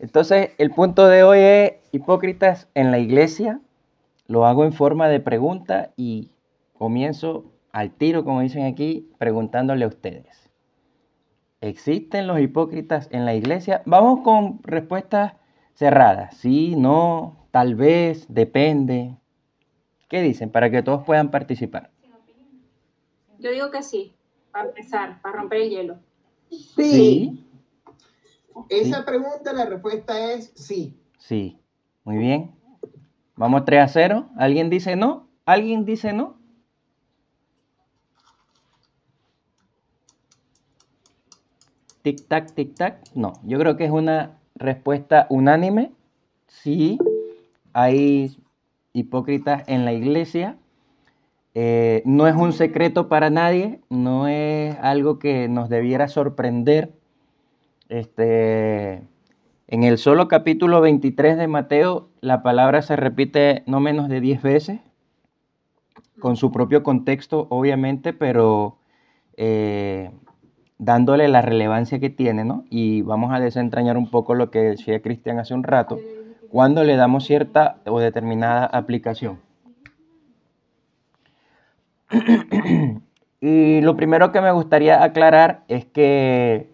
Entonces, el punto de hoy es hipócritas en la iglesia. Lo hago en forma de pregunta y comienzo al tiro, como dicen aquí, preguntándole a ustedes. ¿Existen los hipócritas en la iglesia? Vamos con respuestas cerradas. Sí, no, tal vez, depende. ¿Qué dicen? Para que todos puedan participar. Yo digo que sí, para empezar, para romper el hielo. Sí. Esa pregunta, la respuesta es sí. Sí. Muy bien. Vamos 3 a 0. ¿Alguien dice no? ¿Alguien dice no? Tic tac, tic tac. No, yo creo que es una respuesta unánime. Sí, hay hipócritas en la iglesia. Eh, no es un secreto para nadie, no es algo que nos debiera sorprender. Este, en el solo capítulo 23 de Mateo, la palabra se repite no menos de 10 veces, con su propio contexto, obviamente, pero eh, dándole la relevancia que tiene, ¿no? Y vamos a desentrañar un poco lo que decía Cristian hace un rato, cuando le damos cierta o determinada aplicación. y lo primero que me gustaría aclarar es que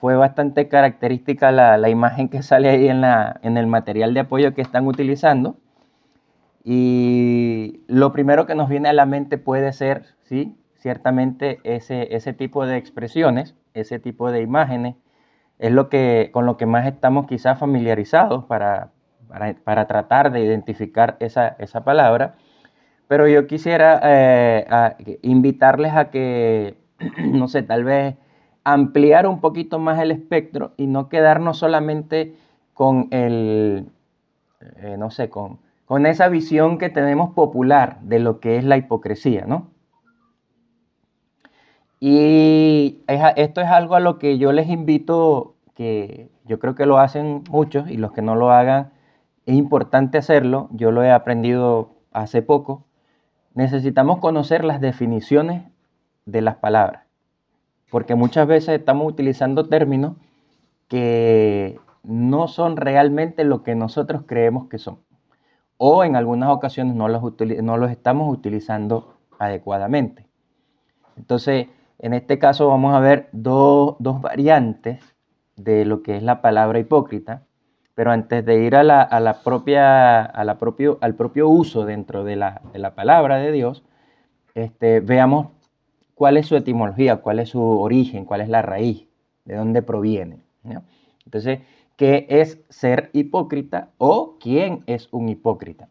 fue bastante característica la, imagen que sale ahí en, la, en el material de apoyo que están utilizando. Y lo primero que nos viene a la mente puede ser, sí, ciertamente ese, ese tipo de expresiones, ese tipo de imágenes, es lo que, con lo que más estamos quizás familiarizados para, para, tratar de identificar esa, esa palabra. Pero yo quisiera eh, invitarles a que, no sé, tal vez ampliar un poquito más el espectro y no quedarnos solamente con el, eh, no sé, con, con esa visión que tenemos popular de lo que es la hipocresía, ¿no? Y esto es algo a lo que yo les invito, que yo creo que lo hacen muchos y los que no lo hagan, es importante hacerlo, yo lo he aprendido hace poco, necesitamos conocer las definiciones de las palabras, porque muchas veces estamos utilizando términos que no son realmente lo que nosotros creemos que son, o en algunas ocasiones no los, no los estamos utilizando adecuadamente. Entonces, en este caso vamos a ver dos, variantes de lo que es la palabra hipócrita, pero antes de ir a la, propia, a la propio, al propio uso dentro de la, palabra de Dios, este, veamos cuál es su etimología, cuál es su origen, cuál es la raíz, de dónde proviene. Entonces, ¿qué es ser hipócrita o quién es un hipócrita?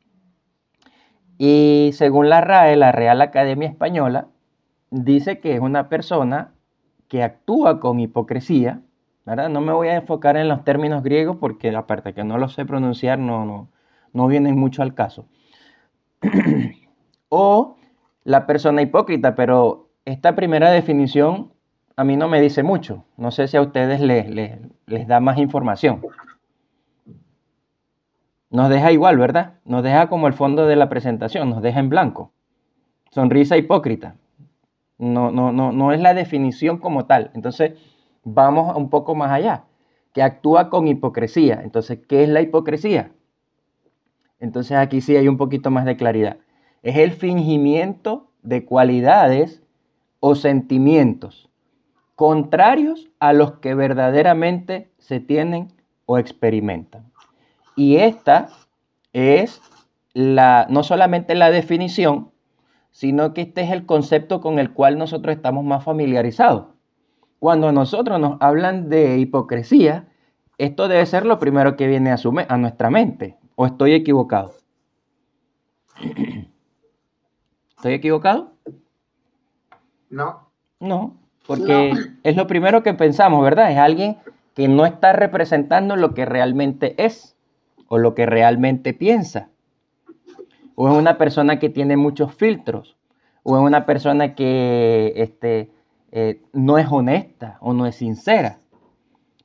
Y según la RAE, la Real Academia Española, dice que es una persona que actúa con hipocresía. No me voy a enfocar en los términos griegos porque aparte que no los sé pronunciar, no, no, no vienen mucho al caso. o la persona hipócrita, pero esta primera definición a mí no me dice mucho. No sé si a ustedes les, les da más información. Nos deja igual, ¿verdad? Nos deja como el fondo de la presentación, nos deja en blanco. Sonrisa hipócrita. No, no, no, no es la definición como tal. Entonces, vamos un poco más allá, que actúa con hipocresía. Entonces, ¿qué es la hipocresía? Entonces, aquí sí hay un poquito más de claridad. Es el fingimiento de cualidades o sentimientos contrarios a los que verdaderamente se tienen o experimentan. Y esta es la, no solamente la definición, sino que este es el concepto con el cual nosotros estamos más familiarizados. Cuando nosotros nos hablan de hipocresía, esto debe ser lo primero que viene a, a nuestra mente. ¿O estoy equivocado? ¿Estoy equivocado? No. No, porque es lo primero que pensamos, ¿verdad? Es alguien que no está representando lo que realmente es o lo que realmente piensa o es una persona que tiene muchos filtros, o es una persona que este, eh, no es honesta o no es sincera,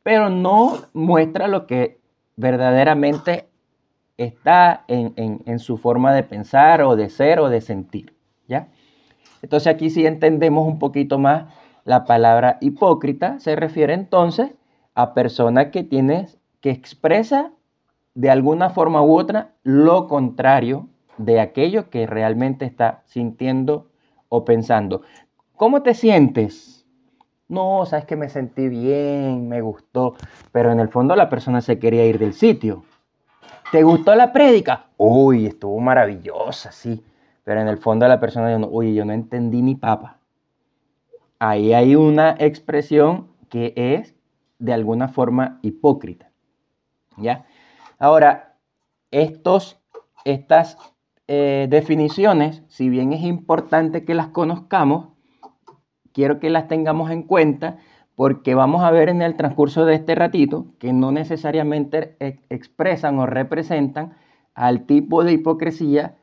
pero no muestra lo que verdaderamente está en, su forma de pensar o de ser o de sentir. Entonces aquí sí entendemos un poquito más la palabra hipócrita, se refiere entonces a personas que tienen que expresa de alguna forma u otra lo contrario de aquello que realmente está sintiendo o pensando. ¿Cómo te sientes? No, sabes que me sentí bien, me gustó, pero en el fondo la persona se quería ir del sitio. ¿Te gustó la prédica? Uy, estuvo maravillosa, sí. Pero en el fondo la persona dice, uy, yo no entendí ni papa. Ahí hay una expresión que es de alguna forma hipócrita. ¿Ya? Ahora, estos, estas eh, definiciones, si bien es importante que las conozcamos, quiero que las tengamos en cuenta porque vamos a ver en el transcurso de este ratito que no necesariamente expresan o representan al tipo de hipocresía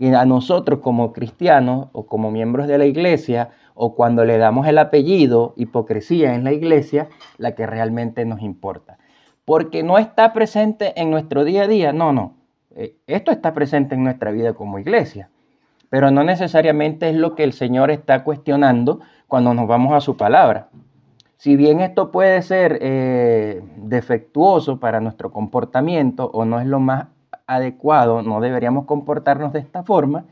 a nosotros como cristianos o como miembros de la iglesia o cuando le damos el apellido hipocresía en la iglesia, la que realmente nos importa. Porque no está presente en nuestro día a día, no, no. Eh, esto está presente en nuestra vida como iglesia, pero no necesariamente es lo que el Señor está cuestionando cuando nos vamos a su palabra. Si bien esto puede ser eh, defectuoso para nuestro comportamiento o no es lo más adecuado, no deberíamos comportarnos de esta forma,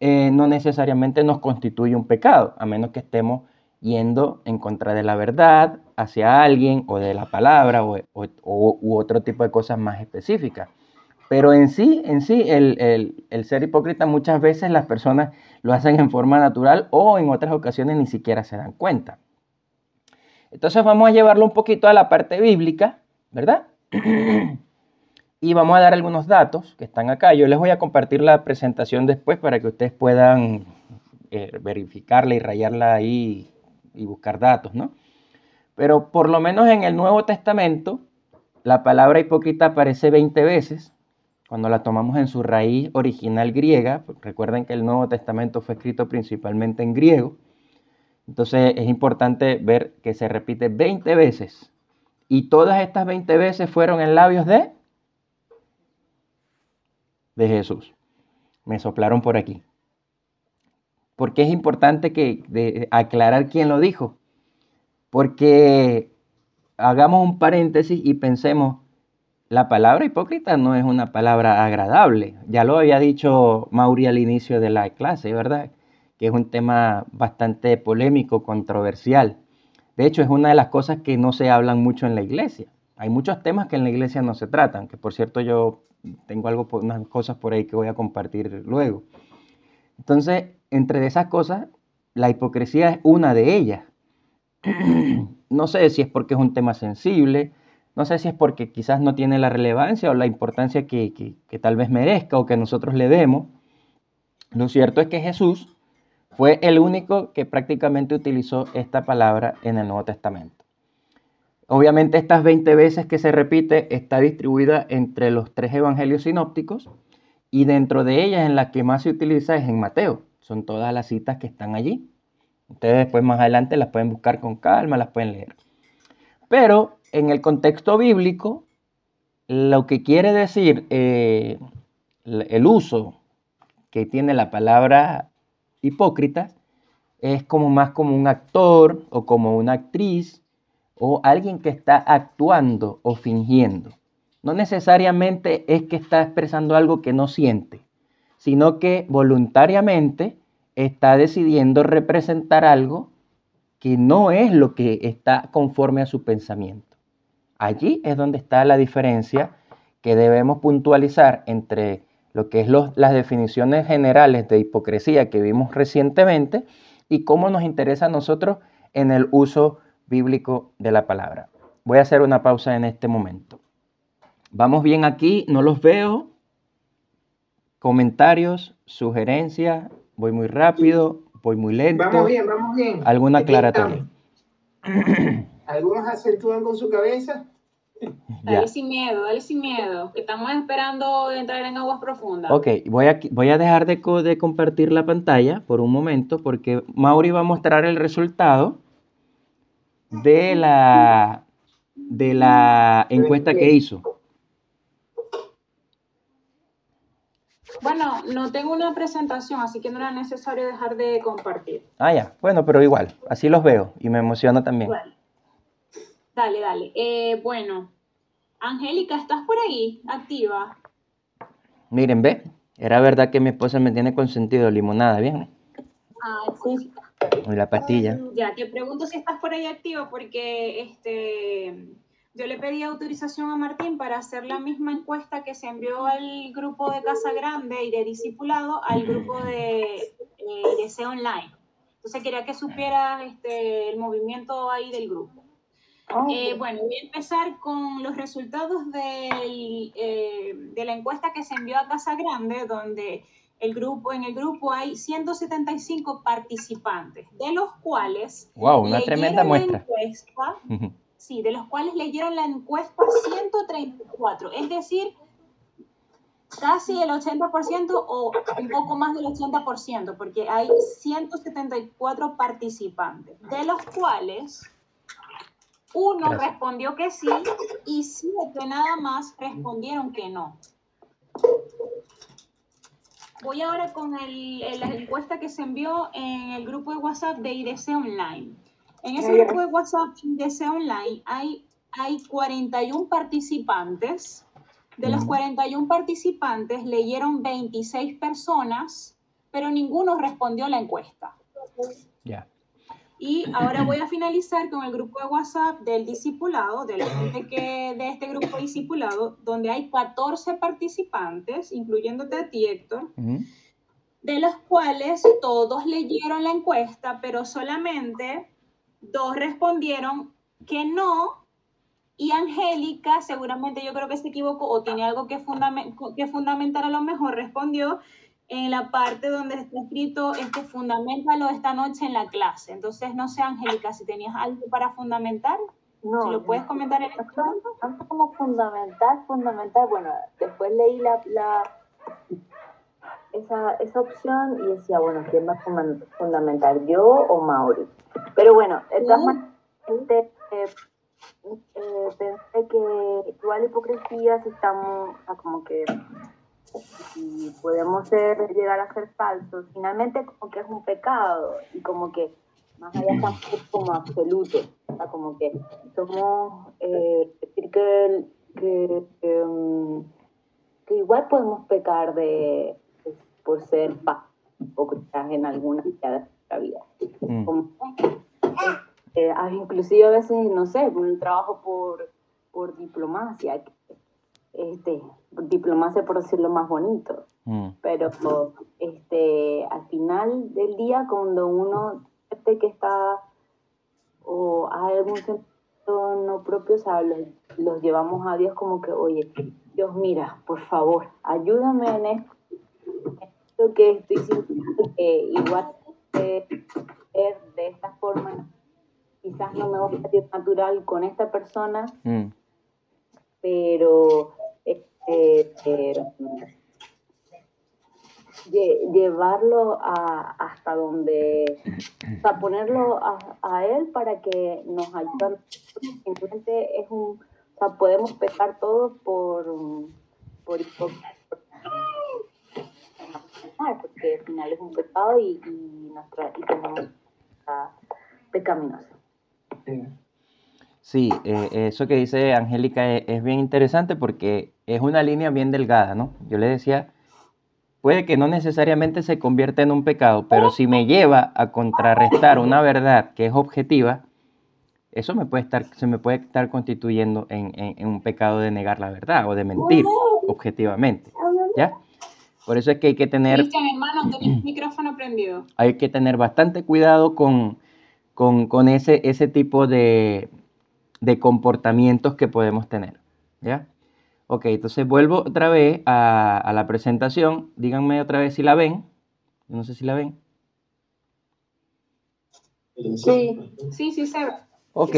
eh, no necesariamente nos constituye un pecado, a menos que estemos yendo en contra de la verdad hacia alguien o de la palabra o, u otro tipo de cosas más específicas. Pero en sí, en sí, el, el, ser hipócrita muchas veces las personas lo hacen en forma natural o en otras ocasiones ni siquiera se dan cuenta. Entonces vamos a llevarlo un poquito a la parte bíblica, ¿verdad? y vamos a dar algunos datos que están acá. Yo les voy a compartir la presentación después para que ustedes puedan eh, verificarla y rayarla ahí y buscar datos, ¿no? Pero por lo menos en el Nuevo Testamento, la palabra hipócrita aparece 20 veces cuando la tomamos en su raíz original griega. Recuerden que el Nuevo Testamento fue escrito principalmente en griego. Entonces es importante ver que se repite 20 veces. Y todas estas 20 veces fueron en labios de de Jesús. Me soplaron por aquí. Porque es importante que aclarar quién lo dijo. Porque hagamos un paréntesis y pensemos, la palabra hipócrita no es una palabra agradable. Ya lo había dicho Mauri al inicio de la clase, ¿verdad? Que es un tema bastante polémico, controversial. De hecho, es una de las cosas que no se hablan mucho en la iglesia. Hay muchos temas que en la iglesia no se tratan, que por cierto yo tengo algo, unas cosas por ahí que voy a compartir luego. Entonces, entre esas cosas, la hipocresía es una de ellas. no sé si es porque es un tema sensible, no sé si es porque quizás no tiene la relevancia o la importancia que, que tal vez merezca o que nosotros le demos. Lo cierto es que Jesús fue el único que prácticamente utilizó esta palabra en el Nuevo Testamento. Obviamente estas 20 veces que se repite está distribuida entre los tres evangelios sinópticos y dentro de ellas en la que más se utiliza es en Mateo. Son todas las citas que están allí. Ustedes después más adelante las pueden buscar con calma, las pueden leer. Pero en el contexto bíblico, lo que quiere decir eh, el uso que tiene la palabra hipócrita es como más como un actor o como una actriz o alguien que está actuando o fingiendo. No necesariamente es que está expresando algo que no siente, sino que voluntariamente está decidiendo representar algo que no es lo que está conforme a su pensamiento. Allí es donde está la diferencia que debemos puntualizar entre lo que es las definiciones generales de hipocresía que vimos recientemente y cómo nos interesa a nosotros en el uso bíblico de la palabra. Voy a hacer una pausa en este momento. Vamos bien aquí, no los veo. Comentarios, sugerencias, voy muy rápido, voy muy lento. Vamos bien, vamos bien. ¿Alguna aclaratoria? Algunos acentúan con su cabeza. Dale sin miedo, dale sin miedo, que estamos esperando entrar en aguas profundas. Ok, voy a, voy a dejar de, de compartir la pantalla por un momento porque Mauri va a mostrar el resultado de la, de la encuesta que hizo. Bueno, no tengo una presentación, así que no era necesario dejar de compartir. Ah, ya. Bueno, pero igual, así los veo y me emociona también. Dale, dale. Eh, bueno, Angélica, ¿estás por ahí? Activa. Miren, ve, era verdad que mi esposa me tiene consentido limonada, ¿bien? Ay, sí. La pastilla. Ya, te pregunto si estás por ahí activa porque este, yo le pedí autorización a Martín para hacer la misma encuesta que se envió al grupo de Casa Grande y de Discipulado al grupo de, eh, Online. Entonces quería que supiera este, el movimiento ahí del grupo. Eh, bueno, voy a empezar con los resultados del, eh, de la encuesta que se envió a Casa Grande, donde el grupo, en el grupo hay 175 participantes, de los cuales... ¡Wow! Una tremenda muestra. sí, de los cuales leyeron la encuesta 134, es decir, casi el 80% o un poco más del 80%, porque hay 174 participantes, de los cuales uno respondió que sí y siete nada más respondieron que no. Voy ahora con la encuesta que se envió en el grupo de WhatsApp de IDC Online. En ese grupo de WhatsApp de IDC Online hay, hay 41 participantes. De los 41 participantes leyeron 26 personas, pero ninguno respondió a la encuesta. Ya. Y ahora voy a finalizar con el grupo de WhatsApp del discipulado, de la gente que, de este grupo discipulado, donde hay 14 participantes, incluyéndote a ti, Héctor, de los cuales todos leyeron la encuesta, pero solamente dos respondieron que no. Y Angélica, seguramente yo creo que se equivocó o tiene algo que, que fundamentar a lo mejor, respondió en la parte donde está escrito este fundamentalo esta noche en la clase. Entonces, no sé, Angélica, si tenías algo para fundamentar, no, si lo puedes comentar en el momento. Tanto como fundamental, fundamental, bueno, después leí la, la esa, esa opción y decía, bueno, ¿quién va a fundamentar, yo o Mauri? Pero bueno, de todas maneras, eh, eh, pensé que igual hipocresía si estamos, como que y podemos ser, llegar a ser falsos, finalmente como que es un pecado y como que más allá estamos como absoluto, o sea, como que somos, eh, decir que, que, um, que, igual podemos pecar de, por ser hipócritas en alguna de nuestra vida. Mm. Como, eh, inclusive a veces, no sé, un trabajo por, por diplomacia, este, diplomacia por decirlo más bonito. Mm. Pero este, al final del día, cuando uno siente que está o hay algún sentido no propio, o sea, los, llevamos a Dios como que, oye, Dios, mira, por favor, ayúdame en esto, que estoy sintiendo que igual de, de esta forma, quizás no me va a sentir natural con esta persona, mm. pero eh, llevarlo a, hasta donde, o sea, ponerlo a, él para que nos ayude. Simplemente es un, o sea, podemos pecar todos por, por, porque al final es un pecado y, y, nuestra, y tenemos pecaminosa. Sí, eh, eso que dice Angélica es, bien interesante porque es una línea bien delgada, ¿no? Yo le decía, puede que no necesariamente se convierta en un pecado, pero si me lleva a contrarrestar una verdad que es objetiva, eso me puede estar, se me puede estar constituyendo en, un pecado de negar la verdad o de mentir objetivamente, ¿ya? Por eso es que hay que tener... Cristian, hermano, tenés micrófono prendido. Hay que tener bastante cuidado con, con ese, ese tipo de, de comportamientos que podemos tener. ¿Ya? Ok, entonces vuelvo otra vez a, la presentación. Díganme otra vez si la ven. No sé si la ven. Sí, sí, sí se ve. Ok.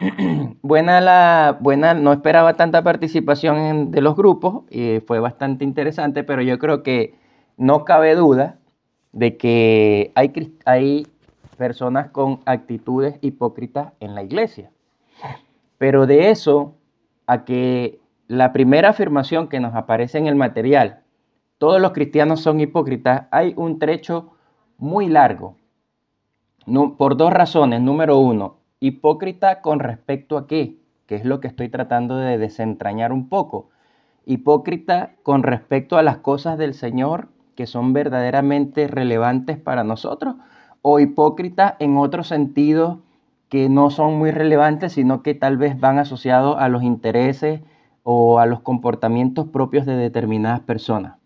buena la, buena, no esperaba tanta participación de los grupos y fue bastante interesante, pero yo creo que no cabe duda de que hay, hay personas con actitudes hipócritas en la iglesia. Pero de eso a que la primera afirmación que nos aparece en el material, todos los cristianos son hipócritas, hay un trecho muy largo. por dos razones. Número uno, hipócrita con respecto a qué? que es lo que estoy tratando de desentrañar un poco. Hipócrita con respecto a las cosas del Señor que son verdaderamente relevantes para nosotros, o hipócrita en otro sentido que no son muy relevantes, sino que tal vez van asociados a los intereses o a los comportamientos propios de determinadas personas.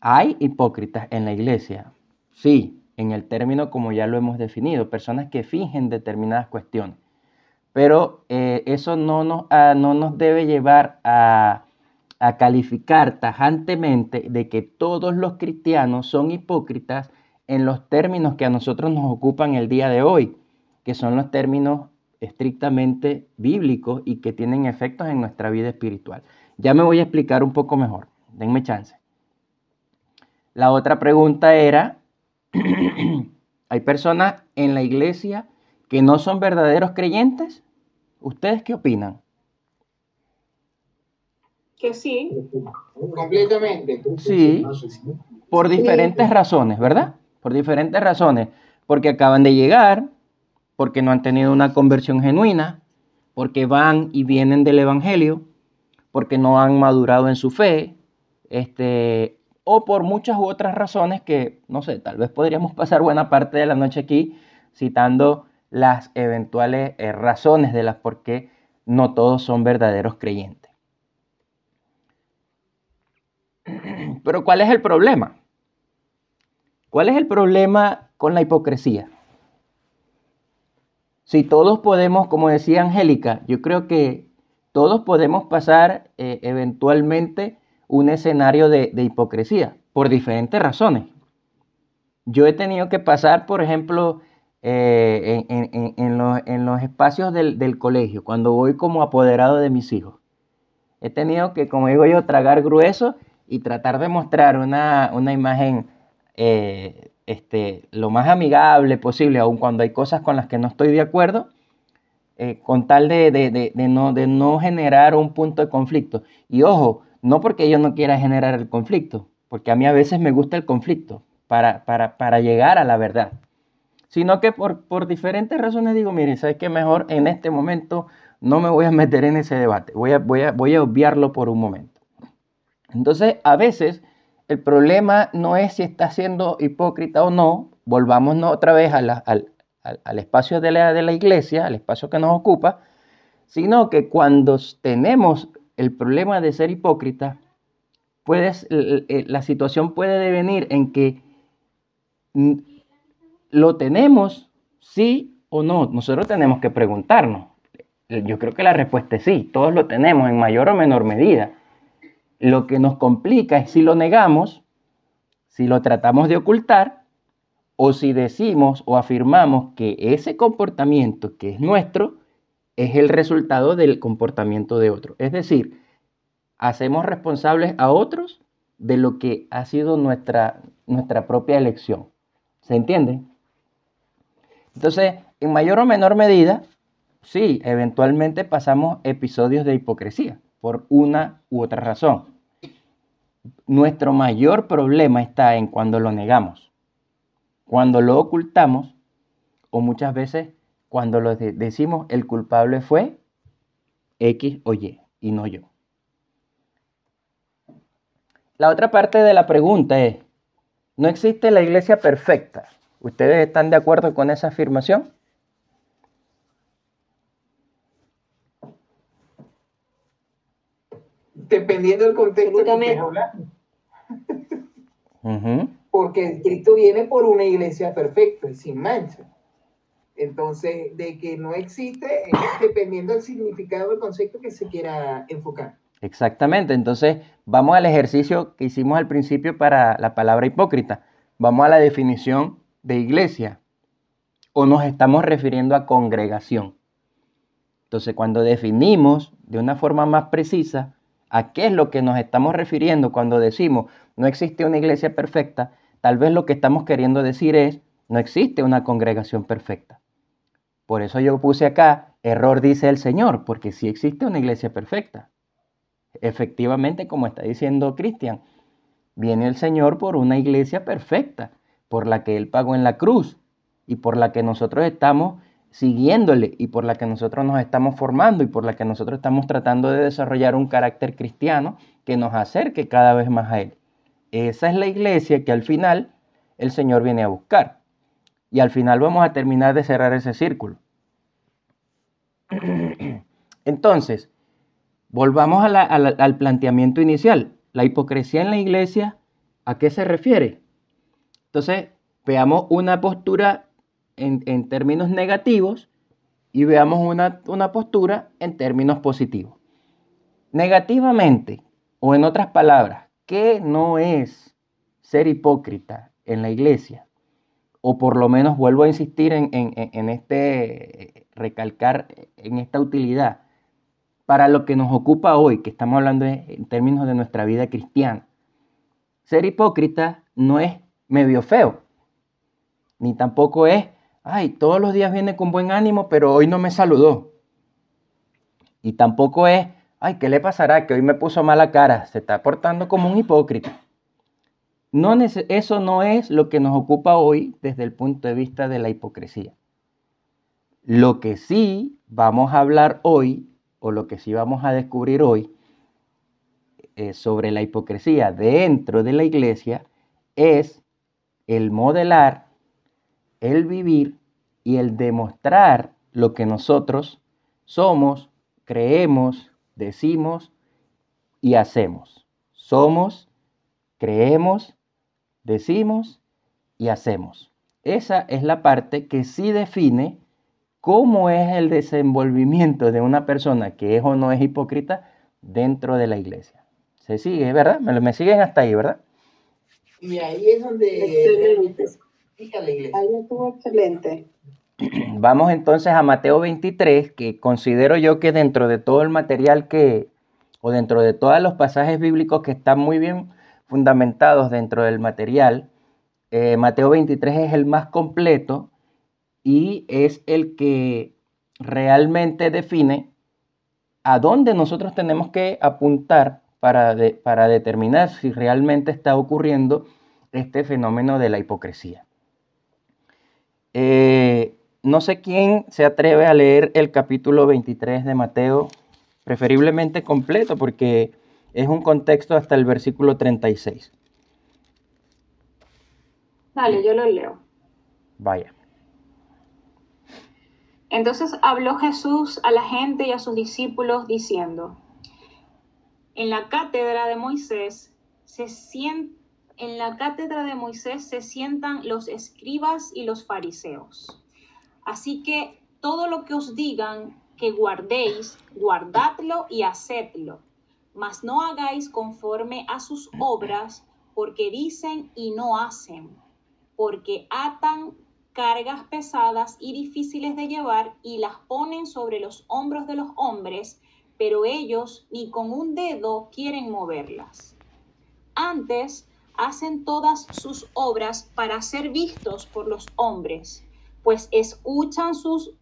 ¿Hay hipócritas en la iglesia? Sí, en el término como ya lo hemos definido, personas que fingen determinadas cuestiones. Pero eh, eso no nos, ah, no nos debe llevar a, a calificar tajantemente de que todos los cristianos son hipócritas en los términos que a nosotros nos ocupan el día de hoy, que son los términos estrictamente bíblicos y que tienen efectos en nuestra vida espiritual. Ya me voy a explicar un poco mejor, denme chance. La otra pregunta era, ¿hay personas en la iglesia que no son verdaderos creyentes? ¿Ustedes qué opinan? Que sí. Completamente. Sí, por diferentes razones, ¿verdad? Por diferentes razones. Porque acaban de llegar, porque no han tenido una conversión genuina, porque van y vienen del Evangelio, porque no han madurado en su fe, este, o por muchas u otras razones que, no sé, tal vez podríamos pasar buena parte de la noche aquí citando las eventuales eh, razones de las por qué no todos son verdaderos creyentes. Pero ¿cuál es el problema? ¿Cuál es el problema con la hipocresía? Si todos podemos, como decía Angélica, yo creo que todos podemos pasar eh, eventualmente un escenario de, hipocresía por diferentes razones. Yo he tenido que pasar, por ejemplo, eh, en, los, espacios del, colegio, cuando voy como apoderado de mis hijos. He tenido que, como digo yo, tragar grueso y tratar de mostrar una, imagen eh, este, lo más amigable posible, aun cuando hay cosas con las que no estoy de acuerdo, eh, con tal de, no, de generar un punto de conflicto. Y ojo, no porque yo no quiera generar el conflicto, porque a mí a veces me gusta el conflicto para, para, llegar a la verdad, sino que por, por diferentes razones digo, mire, ¿sabes qué? Mejor en este momento no me voy a meter en ese debate, voy a, voy a obviarlo por un momento. Entonces, a veces el problema no es si está siendo hipócrita o no, volvamos otra vez al, al, espacio de la, de la iglesia, al espacio que nos ocupa, sino que cuando tenemos el problema de ser hipócrita, puedes, la situación puede devenir en que lo tenemos, sí o no. Nosotros tenemos que preguntarnos. Yo creo que la respuesta es sí, todos lo tenemos en mayor o menor medida. Lo que nos complica es si lo negamos, si lo tratamos de ocultar, o si decimos o afirmamos que ese comportamiento que es nuestro es el resultado del comportamiento de otro. Es decir, hacemos responsables a otros de lo que ha sido nuestra, nuestra propia elección. ¿Se entiende? Entonces, en mayor o menor medida, sí, eventualmente pasamos episodios de hipocresía por una u otra razón. Nuestro mayor problema está en cuando lo negamos, cuando lo ocultamos o muchas veces cuando lo decimos el culpable fue X o Y y no yo. La otra parte de la pregunta es, ¿no existe la iglesia perfecta? ¿Ustedes están de acuerdo con esa afirmación? Dependiendo del contexto que Porque Cristo viene por una iglesia perfecta y sin mancha. Entonces, de que no existe, dependiendo del significado del concepto que se quiera enfocar. Exactamente, entonces vamos al ejercicio que hicimos al principio para la palabra hipócrita. Vamos a la definición de iglesia o nos estamos refiriendo a congregación. Entonces, cuando definimos de una forma más precisa a qué es lo que nos estamos refiriendo cuando decimos no existe una iglesia perfecta, tal vez lo que estamos queriendo decir es no existe una congregación perfecta. Por eso yo puse acá, error dice el Señor, porque sí existe una iglesia perfecta. Efectivamente, como está diciendo Cristian, viene el Señor por una iglesia perfecta, por la que Él pagó en la cruz y por la que nosotros estamos siguiéndole y por la que nosotros nos estamos formando y por la que nosotros estamos tratando de desarrollar un carácter cristiano que nos acerque cada vez más a Él. Esa es la iglesia que al final el Señor viene a buscar. Y al final vamos a terminar de cerrar ese círculo. Entonces, volvamos al planteamiento inicial. La hipocresía en la iglesia, ¿a qué se refiere? Entonces, veamos una postura en, términos negativos y veamos una, una postura en términos positivos. Negativamente, o en otras palabras, ¿qué no es ser hipócrita en la iglesia? O por lo menos vuelvo a insistir en, en, este, recalcar en esta utilidad para lo que nos ocupa hoy, que estamos hablando en términos de nuestra vida cristiana. Ser hipócrita no es medio feo, ni tampoco es ay, todos los días viene con buen ánimo, pero hoy no me saludó. Y tampoco es, ay, ¿qué le pasará? Que hoy me puso mala cara, se está portando como un hipócrita. No, eso no es lo que nos ocupa hoy desde el punto de vista de la hipocresía. Lo que sí vamos a hablar hoy, o lo que sí vamos a descubrir hoy, eh, sobre la hipocresía dentro de la iglesia, es el modelar el vivir y el demostrar lo que nosotros somos, creemos, decimos y hacemos. Somos, creemos, decimos y hacemos. Esa es la parte que sí define cómo es el desenvolvimiento de una persona que es o no es hipócrita dentro de la iglesia. Se sigue, ¿verdad? Me, me siguen hasta ahí, ¿verdad? Y ahí es donde Ahí estuvo excelente. Vamos entonces a Mateo 23, que considero yo que dentro de todo el material que, o dentro de todos los pasajes bíblicos que están muy bien fundamentados dentro del material, eh, Mateo 23 es el más completo y es el que realmente define a dónde nosotros tenemos que apuntar para, para determinar si realmente está ocurriendo este fenómeno de la hipocresía. Eh, no sé quién se atreve a leer el capítulo 23 de Mateo, preferiblemente completo, porque es un contexto hasta el versículo 36. Dale, yo lo leo. Vaya. Entonces habló Jesús a la gente y a sus discípulos diciendo, en la cátedra de Moisés se siente en la cátedra de Moisés se sientan los escribas y los fariseos. Así que todo lo que os digan que guardéis, guardadlo y hacedlo, mas no hagáis conforme a sus obras, porque dicen y no hacen, porque atan cargas pesadas y difíciles de llevar y las ponen sobre los hombros de los hombres, pero ellos ni con un dedo quieren moverlas. Antes, hacen todas sus obras para ser vistos por los hombres, pues escuchan sus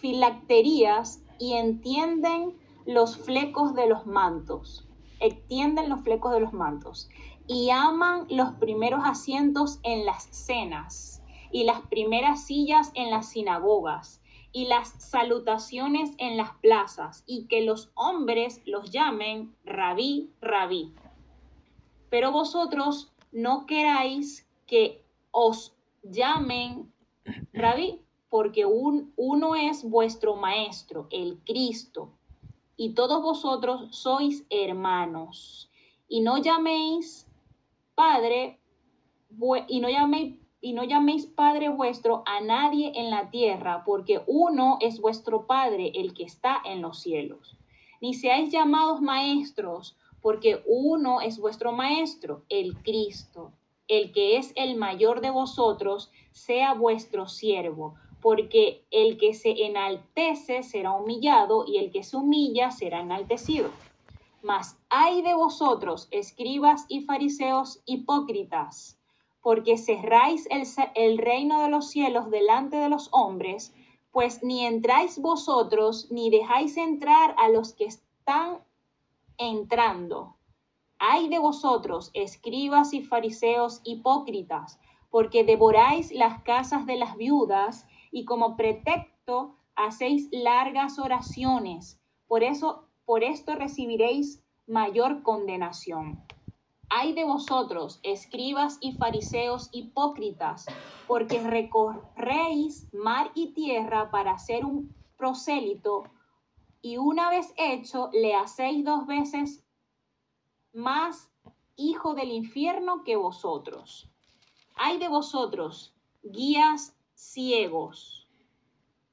filacterías y entienden los flecos de los mantos, entienden los flecos de los mantos y aman los primeros asientos en las cenas y las primeras sillas en las sinagogas y las salutaciones en las plazas y que los hombres los llamen rabí, rabí. Pero vosotros no queráis que os llamen rabí, porque un, uno es vuestro maestro, el Cristo, y todos vosotros sois hermanos. Y no llaméis Padre, y no llaméis y no llaméis Padre vuestro a nadie en la tierra, porque uno es vuestro Padre, el que está en los cielos. Ni seáis llamados maestros, porque uno es vuestro Maestro, el Cristo. El que es el mayor de vosotros, sea vuestro siervo, porque el que se enaltece será humillado y el que se humilla será enaltecido. Mas hay de vosotros, escribas y fariseos hipócritas, porque cerráis el, el reino de los cielos delante de los hombres, pues ni entráis vosotros, ni dejáis entrar a los que están entrando. Ay de vosotros, escribas y fariseos hipócritas, porque devoráis las casas de las viudas y como pretexto hacéis largas oraciones. Por eso, por esto recibiréis mayor condenación. Hay de vosotros, escribas y fariseos hipócritas, porque recorréis mar y tierra para hacer un prosélito, y una vez hecho, le hacéis dos veces más hijo del infierno que vosotros. Hay de vosotros, guías ciegos,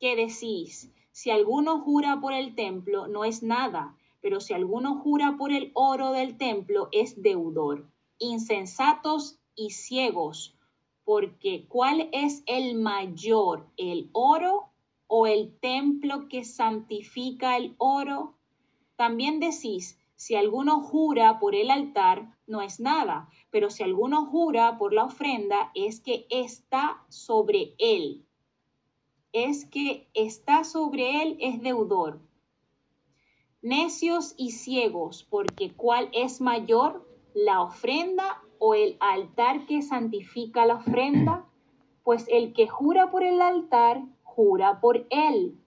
que decís, si alguno jura por el templo, no es nada, pero si alguno jura por el oro del templo, es deudor. Insensatos y ciegos, porque ¿cuál es el mayor, el oro o el templo que santifica el oro? También decís, si alguno jura por el altar, no es nada, pero si alguno jura por la ofrenda, es que está sobre él. Es que está sobre él, es deudor. Necios y ciegos, porque ¿cuál es mayor, la ofrenda o el altar que santifica la ofrenda? Pues el que jura por el altar, jura por él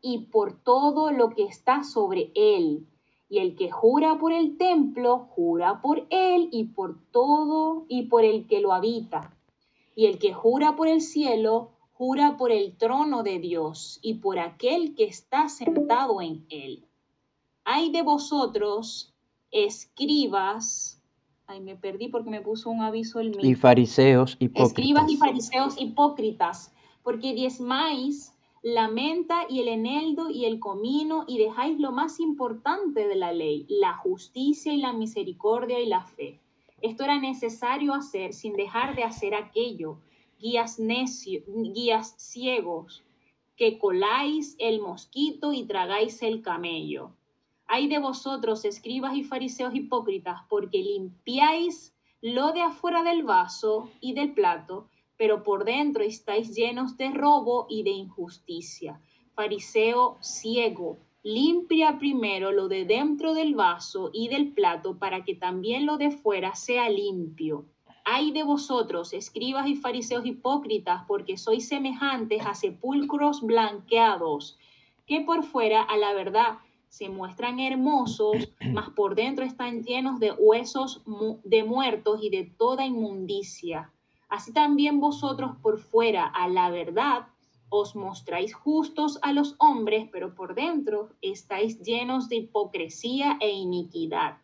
y por todo lo que está sobre él y el que jura por el templo, jura por él y por todo y por el que lo habita. Y el que jura por el cielo, jura por el trono de Dios y por aquel que está sentado en él. Hay de vosotros, escribas, ay, me perdí porque me puso un aviso el mío. Y fariseos hipócritas. Escribas y fariseos hipócritas, porque diezmáis la menta y el eneldo y el comino y dejáis lo más importante de la ley, la justicia y la misericordia y la fe. Esto era necesario hacer sin dejar de hacer aquello, guías necios, guías ciegos, que coláis el mosquito y tragáis el camello. Hay de vosotros, escribas y fariseos hipócritas, porque limpiáis lo de afuera del vaso y del plato, pero por dentro estáis llenos de robo y de injusticia. Fariseo ciego, limpia primero lo de dentro del vaso y del plato para que también lo de fuera sea limpio. Ay de vosotros, escribas y fariseos hipócritas, porque sois semejantes a sepulcros blanqueados, que por fuera a la verdad se muestran hermosos, mas por dentro están llenos de huesos de muertos y de toda inmundicia. Así también vosotros por fuera a la verdad os mostráis justos a los hombres, pero por dentro estáis llenos de hipocresía e iniquidad.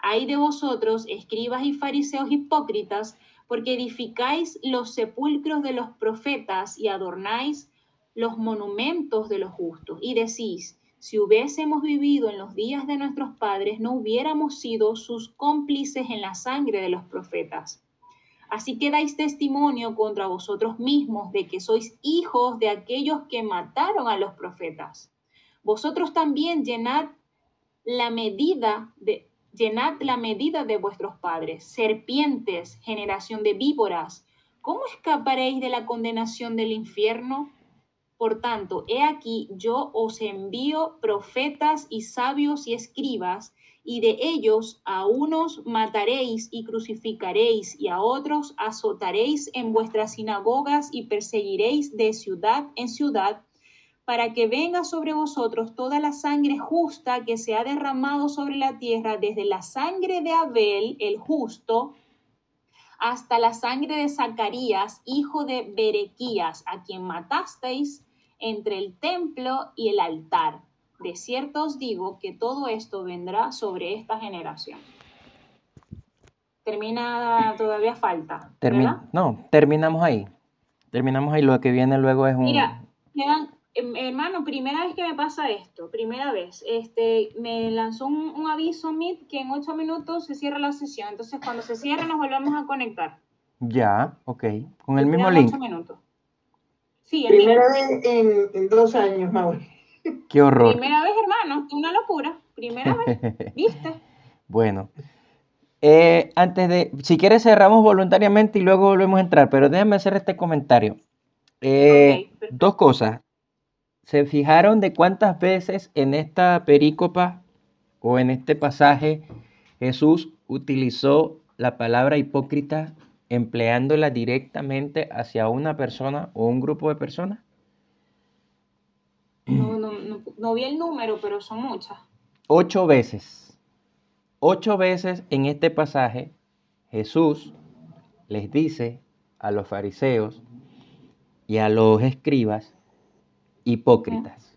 Hay de vosotros, escribas y fariseos hipócritas, porque edificáis los sepulcros de los profetas y adornáis los monumentos de los justos. Y decís, si hubiésemos vivido en los días de nuestros padres, no hubiéramos sido sus cómplices en la sangre de los profetas. Así que dais testimonio contra vosotros mismos de que sois hijos de aquellos que mataron a los profetas. Vosotros también llenad la medida de llenad la medida de vuestros padres, serpientes, generación de víboras. ¿Cómo escaparéis de la condenación del infierno? Por tanto, he aquí yo os envío profetas y sabios y escribas, y de ellos a unos mataréis y crucificaréis, y a otros azotaréis en vuestras sinagogas y perseguiréis de ciudad en ciudad, para que venga sobre vosotros toda la sangre justa que se ha derramado sobre la tierra, desde la sangre de Abel, el justo, hasta la sangre de Zacarías, hijo de Berequías, a quien matasteis entre el templo y el altar de cierto os digo que todo esto vendrá sobre esta generación. Termina, todavía falta. no, terminamos ahí. Terminamos ahí. Lo que viene luego es un. Mira, em, hermano, primera vez que me pasa esto, primera vez. Este, me lanzó un, aviso Meet que en ocho minutos se cierra la sesión. Entonces, cuando se cierre, nos volvemos a conectar. Ya, ok. Con el mismo link. Ocho minutos. Sí, Primera vez en, en dos años, Mauri. Qué horror. Primera vez, hermano, una locura. Primera vez, ¿viste? bueno. Eh, antes de, si quieres cerramos voluntariamente y luego volvemos a entrar, pero déjame hacer este comentario. Eh, dos cosas. ¿Se fijaron de cuántas veces en esta perícopa o en este pasaje Jesús utilizó la palabra hipócrita empleándola directamente hacia una persona o un grupo de personas? No, no, vi el número, pero son muchas. Ocho veces. Ocho veces en este pasaje Jesús les dice a los fariseos y a los escribas hipócritas.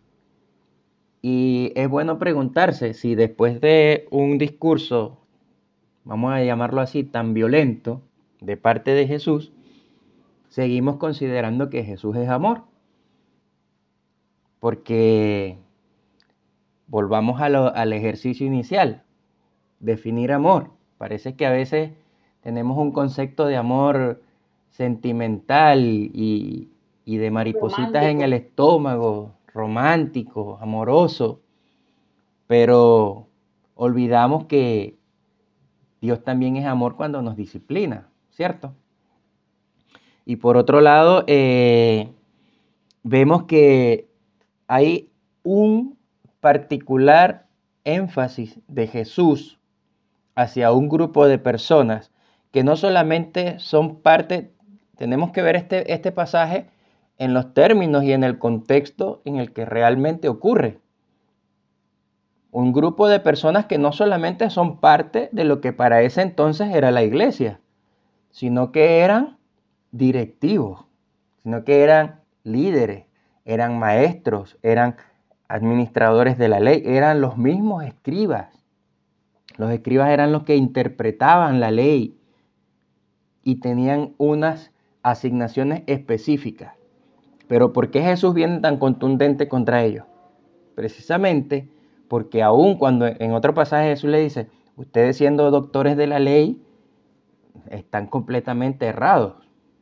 Y es bueno preguntarse si después de un discurso, vamos a llamarlo así, tan violento de parte de Jesús, seguimos considerando que Jesús es amor. Porque volvamos al ejercicio inicial, definir amor. Parece que a veces tenemos un concepto de amor sentimental y, de maripositas en el estómago, romántico, amoroso, pero olvidamos que Dios también es amor cuando nos disciplina, ¿cierto? Y por otro lado, eh, vemos que hay un particular énfasis de Jesús hacia un grupo de personas que no solamente son parte, tenemos que ver este, este pasaje en los términos y en el contexto en el que realmente ocurre. Un grupo de personas que no solamente son parte de lo que para ese entonces era la iglesia, sino que eran directivos, sino que eran líderes, eran maestros, eran administradores de la ley, eran los mismos escribas. Los escribas eran los que interpretaban la ley y tenían unas asignaciones específicas. Pero ¿por qué Jesús viene tan contundente contra ellos? Precisamente porque aún cuando en otro pasaje Jesús le dice, ustedes siendo doctores de la ley, están completamente errados.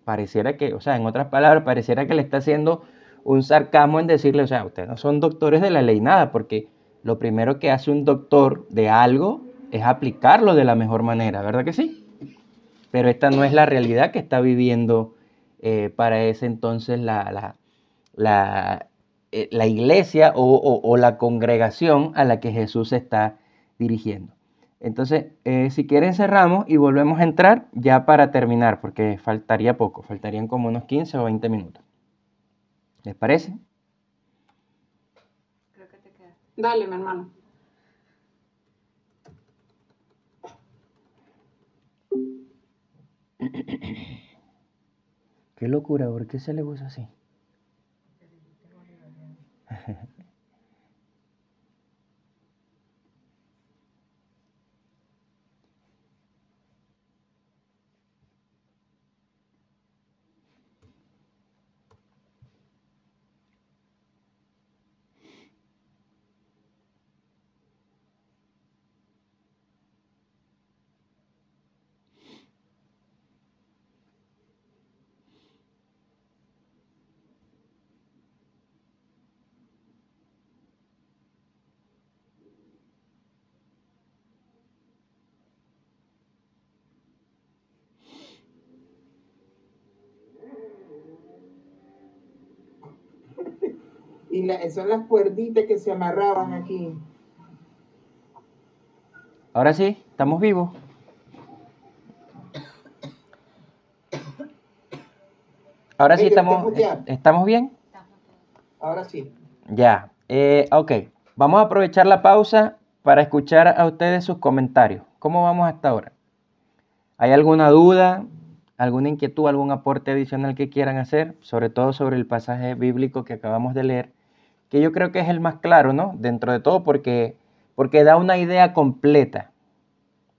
Pareciera que, o sea, en otras palabras, pareciera que le está haciendo un sarcasmo en decirle, o sea, ustedes no son doctores de la ley nada, porque lo primero que hace un doctor de algo es aplicarlo de la mejor manera, ¿verdad que sí? Pero esta no es la realidad que está viviendo eh, para ese entonces la, la, eh, iglesia o, la congregación a la que Jesús se está dirigiendo. Entonces, eh, si quieren cerramos y volvemos a entrar ya para terminar, porque faltaría poco, faltarían como unos 15 o 20 minutos. ¿Les parece? Creo que te queda. Dale, mi hermano. Qué locura, ¿por qué se le puso así? Y son las cuerditas que se amarraban aquí. Ahora sí, estamos vivos. Ahora sí estamos, estamos bien. Ahora sí. Ya, eh, ok. Vamos a aprovechar la pausa para escuchar a ustedes sus comentarios. ¿Cómo vamos hasta ahora? ¿Hay alguna duda, alguna inquietud, algún aporte adicional que quieran hacer, sobre todo sobre el pasaje bíblico que acabamos de leer? Que yo creo que es el más claro, ¿no? Dentro de todo, porque, porque da una idea completa.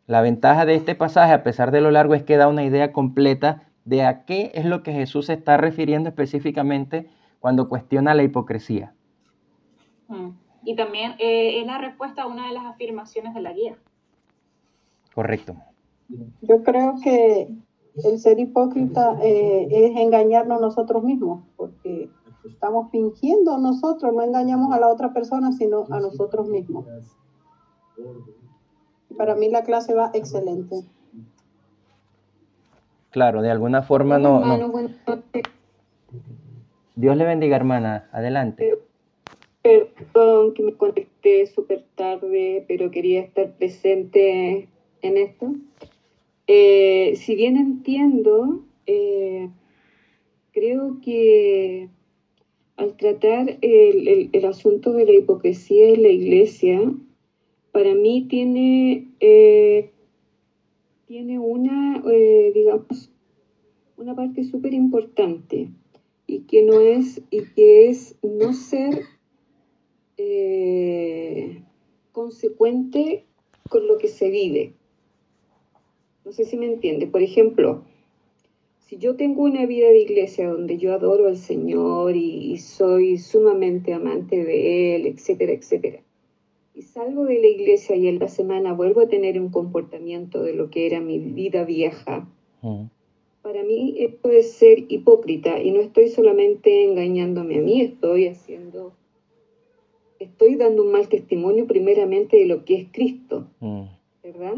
La ventaja de este pasaje, a pesar de lo largo, es que da una idea completa de a qué es lo que Jesús se está refiriendo específicamente cuando cuestiona la hipocresía. Mm. Y también eh, es la respuesta a una de las afirmaciones de la guía. Correcto. Yo creo que el ser hipócrita eh, es engañarnos nosotros mismos, porque Estamos fingiendo nosotros, no engañamos a la otra persona, sino a nosotros mismos. Para mí la clase va excelente. Claro, de alguna forma no, Dios le bendiga, hermana. Adelante. Perdón que me conecté súper tarde, pero quería estar presente en esto. eh, si bien entiendo, eh, creo que al tratar el, asunto de la hipocresía en la iglesia, para mí tiene, eh, tiene una, digamos, una parte súper importante y que no es, y que es no ser consecuente con lo que se vive. No sé si me entiende. Por ejemplo, si yo tengo una vida de iglesia donde yo adoro al Señor y, soy sumamente amante de Él, etcétera, etcétera, y salgo de la iglesia y en la semana vuelvo a tener un comportamiento de lo que era mi vida vieja, mm. para mí esto es ser hipócrita y no estoy solamente engañándome a mí, estoy haciendo, estoy dando un mal testimonio primeramente de lo que es Cristo, mm. ¿verdad?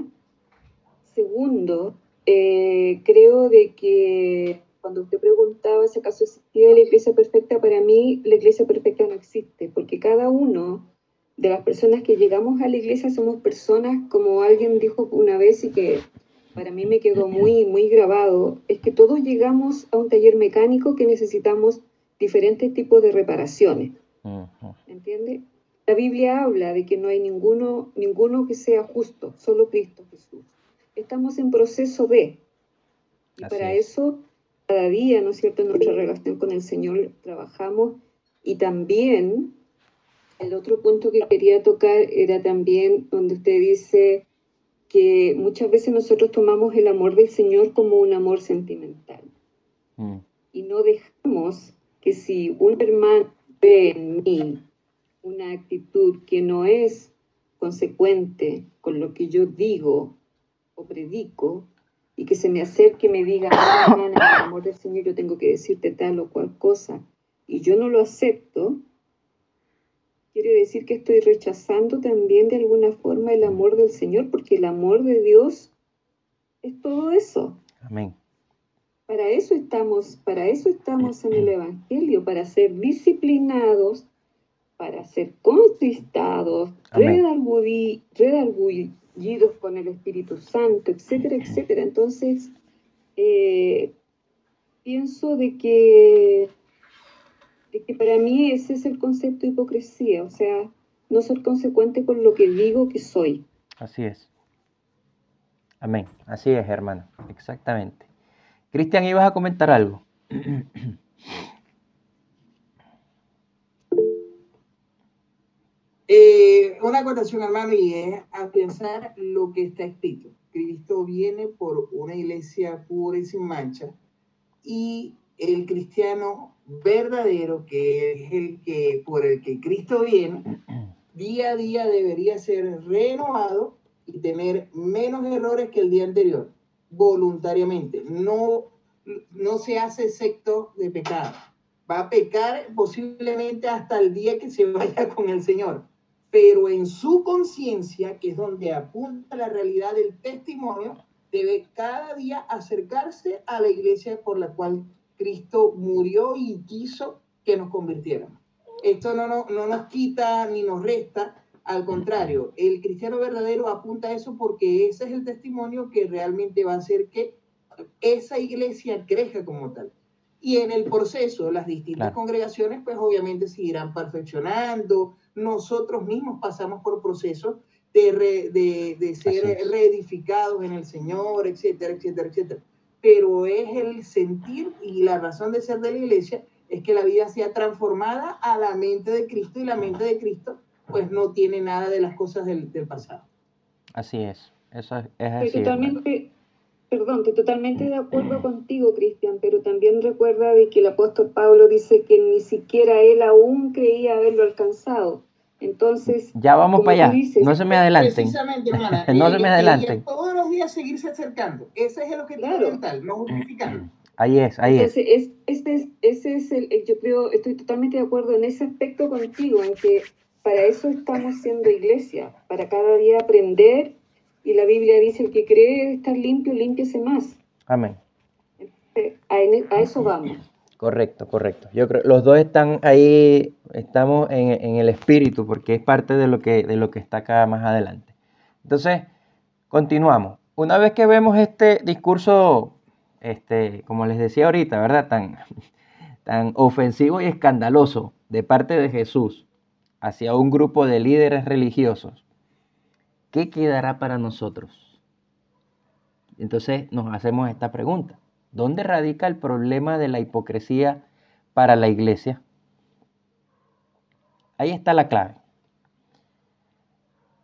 Segundo, eh, creo de que cuando usted preguntaba si acaso existía la iglesia perfecta, para mí la iglesia perfecta no existe, porque cada uno de las personas que llegamos a la iglesia somos personas, como alguien dijo una vez y que para mí me quedó muy, muy grabado, es que todos llegamos a un taller mecánico que necesitamos diferentes tipos de reparaciones. ¿Entiende? La Biblia habla de que no hay ninguno, ninguno que sea justo, solo Cristo Jesús estamos en proceso de. Y para eso, cada día, ¿no es cierto?, en nuestra relación con el Señor trabajamos. Y también, el otro punto que quería tocar era también donde usted dice que muchas veces nosotros tomamos el amor del Señor como un amor sentimental. Mm. Y no dejamos que si un hermano ve en mí una actitud que no es consecuente con lo que yo digo predico y que se me acerque y me diga, en el amor del Señor, yo tengo que decirte tal o cual cosa, y yo no lo acepto, quiere decir que estoy rechazando también de alguna forma el amor del Señor, porque el amor de Dios es todo eso. Amén. Para eso estamos, para eso estamos en el Evangelio, para ser disciplinados, para ser contristados, redarguidos, con el Espíritu Santo, etcétera, etcétera. Entonces, eh, pienso de que, de que para mí ese es el concepto de hipocresía, o sea, no ser consecuente con lo que digo que soy. Así es. Amén. Así es, hermano. Exactamente. Cristian, ¿ibas a comentar algo? Eh, una acotación, hermano, y es a pensar lo que está escrito. Cristo viene por una iglesia pura y sin mancha, y el cristiano verdadero, que es el que por el que Cristo viene, día a día debería ser renovado y tener menos errores que el día anterior, voluntariamente. No, no se hace secto de pecado. Va a pecar posiblemente hasta el día que se vaya con el Señor pero en su conciencia, que es donde apunta la realidad del testimonio, debe cada día acercarse a la iglesia por la cual Cristo murió y quiso que nos convirtiéramos. Esto no, no, no nos quita ni nos resta, al contrario, el cristiano verdadero apunta a eso porque ese es el testimonio que realmente va a hacer que esa iglesia crezca como tal. Y en el proceso, las distintas congregaciones, pues obviamente seguirán perfeccionando, nosotros mismos pasamos por procesos de, de, ser reedificados en el Señor, etcétera, etcétera, etcétera. Pero es el sentir y la razón de ser de la iglesia es que la vida sea transformada a la mente de Cristo y la mente de Cristo pues no tiene nada de las cosas del, del pasado. Así es, eso es, así. totalmente, perdón, estoy totalmente de acuerdo contigo, Cristian, pero también recuerda de que el apóstol Pablo dice que ni siquiera él aún creía haberlo alcanzado. Entonces, ya vamos para allá. no se me adelanten. Precisamente, hermana. no se me adelanten. Todos los días seguirse acercando. Ese es el objetivo claro. mental, no justificarlo. Ahí es, ahí es. es. Este es, ese es el, yo creo, estoy totalmente de acuerdo en ese aspecto contigo, en que para eso estamos siendo iglesia, para cada día aprender, y la Biblia dice, el que cree estar limpio, límpiese más. Amén. A, eso vamos. Correcto, correcto. Yo creo los dos están ahí, estamos en, el espíritu, porque es parte de lo, que, de lo que está acá más adelante. Entonces, continuamos. una vez que vemos este discurso, este, como les decía ahorita, ¿verdad? Tan, tan ofensivo y escandaloso de parte de Jesús hacia un grupo de líderes religiosos, ¿qué quedará para nosotros? Entonces nos hacemos esta pregunta. ¿Dónde radica el problema de la hipocresía para la iglesia? Ahí está la clave.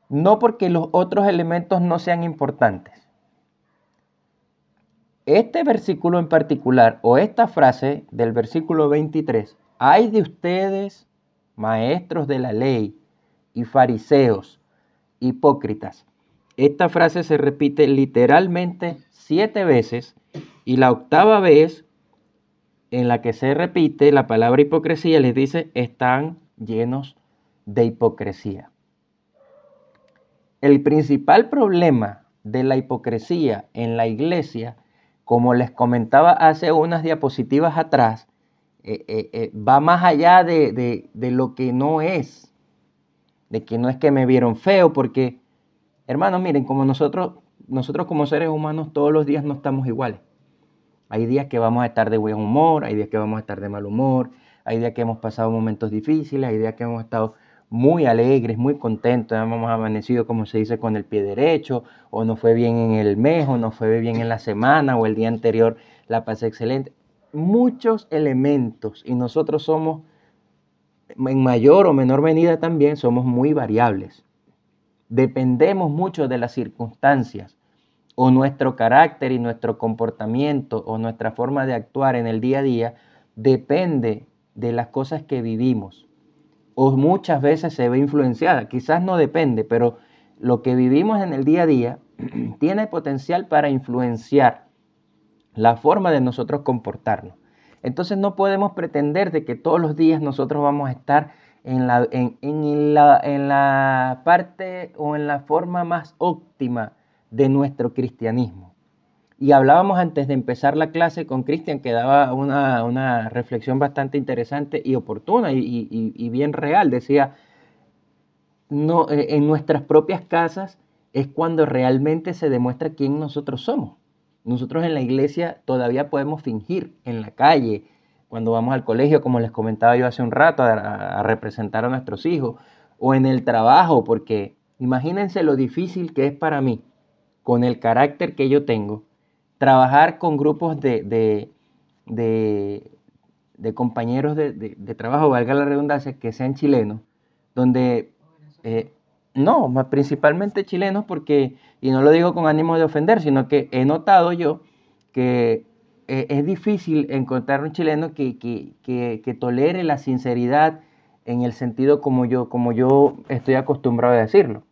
No porque los otros elementos no sean importantes. Este versículo en particular, o esta frase del versículo 23, hay de ustedes, maestros de la ley y fariseos, hipócritas. Esta frase se repite literalmente siete veces y la octava vez en la que se repite la palabra hipocresía les dice están llenos de hipocresía. El principal problema de la hipocresía en la iglesia, como les comentaba hace unas diapositivas atrás, eh, eh, eh, va más allá de, de lo que no es, de que no es que me vieron feo, porque, hermanos, miren, como nosotros, nosotros como seres humanos todos los días no estamos iguales. Hay días que vamos a estar de buen humor, hay días que vamos a estar de mal humor, hay días que hemos pasado momentos difíciles, hay días que hemos estado muy alegres, muy contentos, hemos amanecido, como se dice, con el pie derecho, o no fue bien en el mes, o no fue bien en la semana, o el día anterior la pasé excelente. Muchos elementos, y nosotros somos, en mayor o menor medida también, somos muy variables. Dependemos mucho de las circunstancias, o nuestro carácter y nuestro comportamiento, o nuestra forma de actuar en el día a día, depende de las cosas que vivimos. O muchas veces se ve influenciada, quizás no depende, pero lo que vivimos en el día a día tiene potencial para influenciar la forma de nosotros comportarnos. Entonces no podemos pretender de que todos los días nosotros vamos a estar en la, en, la, en la parte o en la forma más óptima de nuestro cristianismo. Y hablábamos antes de empezar la clase con Cristian, que daba una, reflexión bastante interesante y oportuna y, bien real. Decía, no, eh, en nuestras propias casas es cuando realmente se demuestra quién nosotros somos. Nosotros en la iglesia todavía podemos fingir en la calle, cuando vamos al colegio, como les comentaba yo hace un rato, a representar a nuestros hijos, o en el trabajo, porque imagínense lo difícil que es para mí, con el carácter que yo tengo, trabajar con grupos de, de, compañeros de, trabajo, valga la redundancia, que sean chilenos, donde, eh, no, principalmente chilenos, porque, y no lo digo con ánimo de ofender, sino que he notado yo que eh, es difícil encontrar un chileno que, que, tolere la sinceridad en el sentido como yo, como yo estoy acostumbrado a decirlo.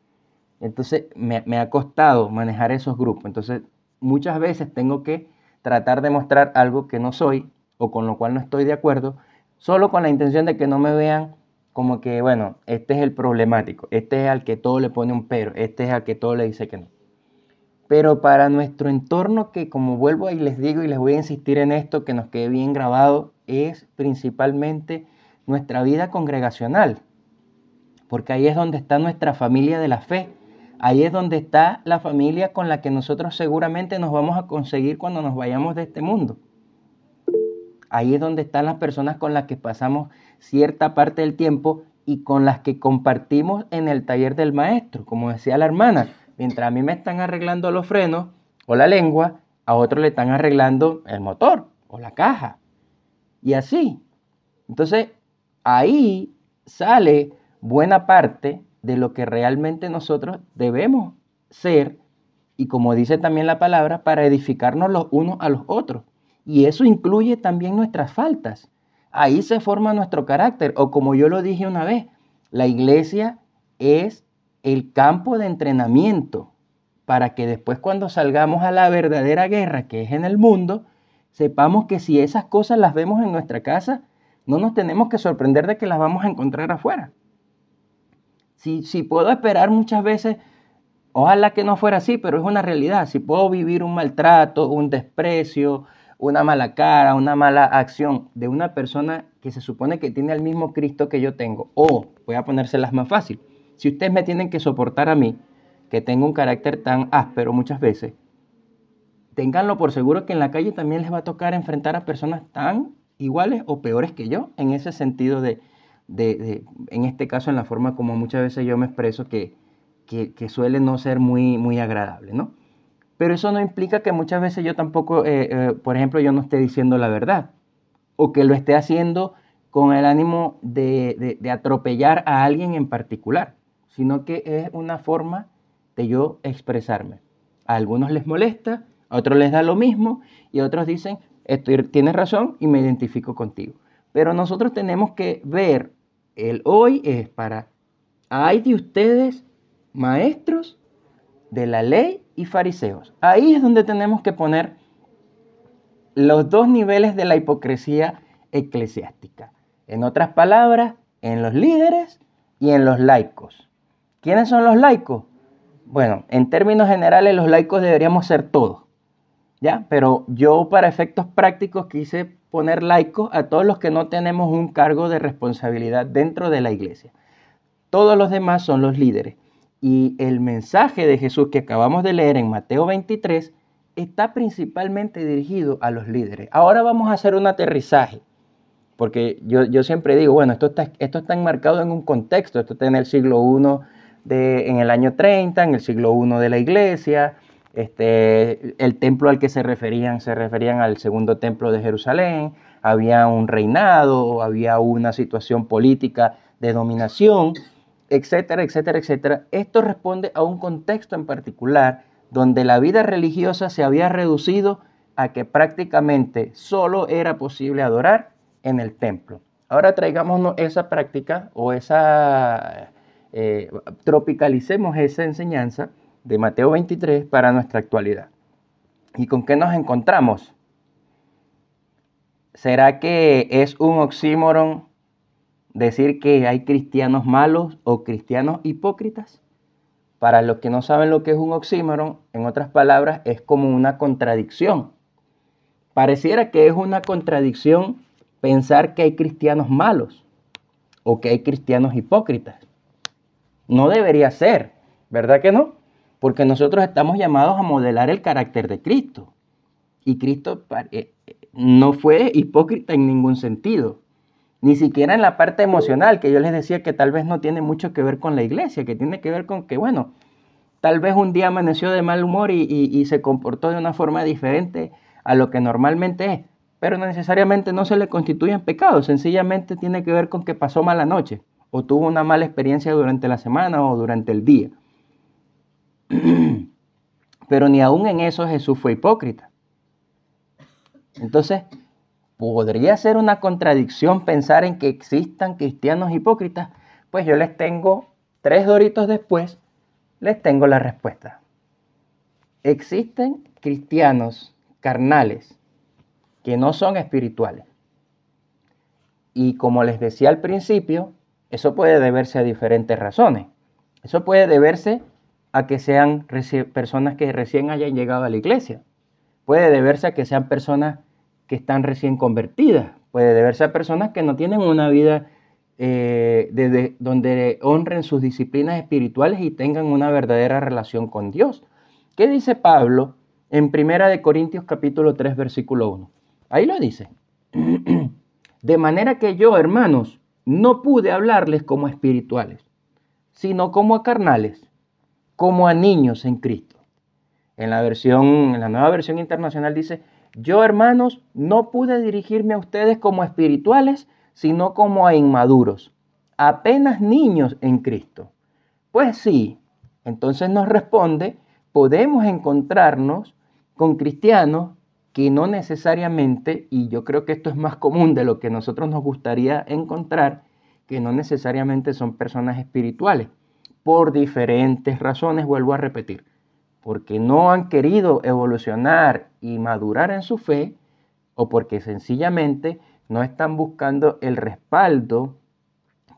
Entonces me, me, ha costado manejar esos grupos. Entonces muchas veces tengo que tratar de mostrar algo que no soy o con lo cual no estoy de acuerdo, solo con la intención de que no me vean como que, bueno, este es el problemático, este es al que todo le pone un pero, este es al que todo le dice que no. Pero para nuestro entorno, que como vuelvo y les digo y les voy a insistir en esto, que nos quede bien grabado, es principalmente nuestra vida congregacional, porque ahí es donde está nuestra familia de la fe Ahí es donde está la familia con la que nosotros seguramente nos vamos a conseguir cuando nos vayamos de este mundo. Ahí es donde están las personas con las que pasamos cierta parte del tiempo y con las que compartimos en el taller del maestro. Como decía la hermana, mientras a mí me están arreglando los frenos o la lengua, a otro le están arreglando el motor o la caja. Y así. Entonces, ahí sale buena parte de lo que realmente nosotros debemos ser y como dice también la palabra, para edificarnos los unos a los otros. Y eso incluye también nuestras faltas. Ahí se forma nuestro carácter. O como yo lo dije una vez, la iglesia es el campo de entrenamiento para que después cuando salgamos a la verdadera guerra que es en el mundo, sepamos que si esas cosas las vemos en nuestra casa, no nos tenemos que sorprender de que las vamos a encontrar afuera. Si, puedo esperar muchas veces, ojalá que no fuera así, pero es una realidad. Si puedo vivir un maltrato, un desprecio, una mala cara, una mala acción de una persona que se supone que tiene el mismo Cristo que yo tengo, o voy a ponérselas más fácil, si ustedes me tienen que soportar a mí, que tengo un carácter tan áspero muchas veces, ténganlo por seguro que en la calle también les va a tocar enfrentar a personas tan iguales o peores que yo, en ese sentido de, en este caso, en la forma como muchas veces yo me expreso, que, que, suele no ser muy, muy agradable, ¿no? Pero eso no implica que muchas veces yo tampoco, eh, eh, por ejemplo, yo no esté diciendo la verdad, o que lo esté haciendo con el ánimo de, atropellar a alguien en particular, sino que es una forma de yo expresarme. A algunos les molesta, a otros les da lo mismo y a otros dicen, tienes razón y me identifico contigo. Pero nosotros tenemos que ver, el hoy es para, hay de ustedes maestros de la ley y fariseos. Ahí es donde tenemos que poner los dos niveles de la hipocresía eclesiástica. En otras palabras, en los líderes y en los laicos. ¿Quiénes son los laicos? Bueno, en términos generales los laicos deberíamos ser todos. ¿Ya? Pero yo para efectos prácticos quise poner laicos a todos los que no tenemos un cargo de responsabilidad dentro de la iglesia. Todos los demás son los líderes. Y el mensaje de Jesús que acabamos de leer en Mateo 23 está principalmente dirigido a los líderes. Ahora vamos a hacer un aterrizaje, porque yo, siempre digo, bueno, esto está, esto está enmarcado en un contexto, esto está en el siglo I, de, en el año 30, en el siglo I de la iglesia, este, el templo al que se referían, se referían al segundo templo de Jerusalén, había un reinado, había una situación política de dominación, etcétera, etcétera, etcétera. Esto responde a un contexto en particular donde la vida religiosa se había reducido a que prácticamente solo era posible adorar en el templo. Ahora traigámonos esa práctica o esa, eh, tropicalicemos esa enseñanza de Mateo 23 para nuestra actualidad. ¿Y con qué nos encontramos? ¿Será que es un oxímoron decir que hay cristianos malos o cristianos hipócritas? Para los que no saben lo que es un oxímoron, en otras palabras, es como una contradicción. Pareciera que es una contradicción pensar que hay cristianos malos o que hay cristianos hipócritas. No debería ser, ¿verdad que no? Porque nosotros estamos llamados a modelar el carácter de Cristo. Y Cristo eh, no fue hipócrita en ningún sentido ni siquiera en la parte emocional, que yo les decía que tal vez no tiene mucho que ver con la iglesia, que tiene que ver con que, bueno, tal vez un día amaneció de mal humor y, se comportó de una forma diferente a lo que normalmente es, pero no necesariamente no se le constituye en pecado, sencillamente tiene que ver con que pasó mala noche o tuvo una mala experiencia durante la semana o durante el día. Pero ni aún en eso Jesús fue hipócrita. Entonces, ¿Podría ser una contradicción pensar en que existan cristianos hipócritas? Pues yo les tengo, tres doritos después, les tengo la respuesta. Existen cristianos carnales que no son espirituales. Y como les decía al principio, eso puede deberse a diferentes razones. Eso puede deberse a que sean personas que recién hayan llegado a la iglesia. Puede deberse a que sean personas que están recién convertidas. Puede deberse a personas que no tienen una vida eh, donde honren sus disciplinas espirituales y tengan una verdadera relación con Dios. ¿Qué dice Pablo en Primera de Corintios capítulo 3 versículo 1? Ahí lo dice. De manera que yo, hermanos, no pude hablarles como espirituales, sino como a carnales, como a niños en Cristo. En la versión, en la nueva versión internacional dice, yo, hermanos, no pude dirigirme a ustedes como espirituales, sino como a inmaduros, apenas niños en Cristo. Pues sí, entonces nos responde, podemos encontrarnos con cristianos que no necesariamente, y yo creo que esto es más común de lo que nosotros nos gustaría encontrar, que no necesariamente son personas espirituales, por diferentes razones, vuelvo a repetir porque no han querido evolucionar y madurar en su fe o porque sencillamente no están buscando el respaldo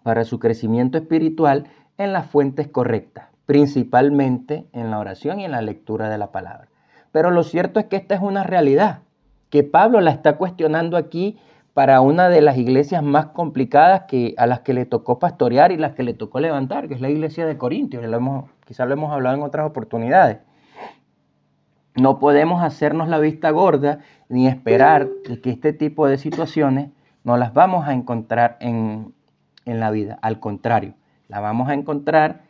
para su crecimiento espiritual en las fuentes correctas, principalmente en la oración y en la lectura de la palabra. Pero lo cierto es que esta es una realidad, que Pablo la está cuestionando aquí para una de las iglesias más complicadas que, a las que le tocó pastorear y las que le tocó levantar, que es la iglesia de Corintios, quizás lo hemos hablado en otras oportunidades. No podemos hacernos la vista gorda ni esperar que este tipo de situaciones no las vamos a encontrar en, en la vida. Al contrario, la vamos a encontrar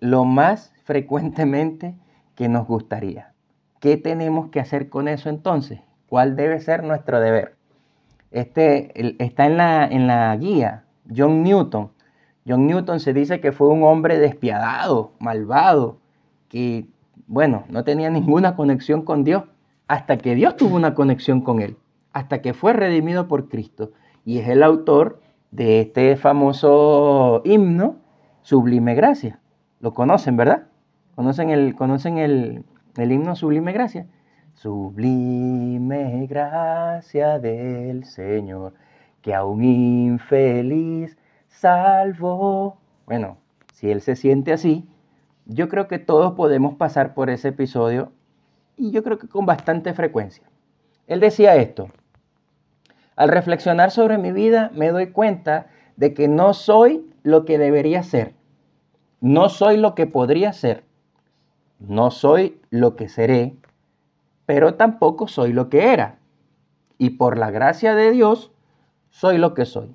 lo más frecuentemente que nos gustaría. ¿Qué tenemos que hacer con eso entonces? ¿Cuál debe ser nuestro deber? Este está en la, en la guía, John Newton. John Newton se dice que fue un hombre despiadado, malvado, que, bueno, no tenía ninguna conexión con Dios, hasta que Dios tuvo una conexión con él, hasta que fue redimido por Cristo. Y es el autor de este famoso himno, Sublime Gracia. Lo conocen, ¿verdad? ¿Conocen el, conocen el, el himno Sublime Gracia? Sublime gracia del Señor, que a un infeliz salvó. Bueno, si Él se siente así, yo creo que todos podemos pasar por ese episodio y yo creo que con bastante frecuencia. Él decía esto, al reflexionar sobre mi vida me doy cuenta de que no soy lo que debería ser, no soy lo que podría ser, no soy lo que seré, pero tampoco soy lo que era. Y por la gracia de Dios, soy lo que soy.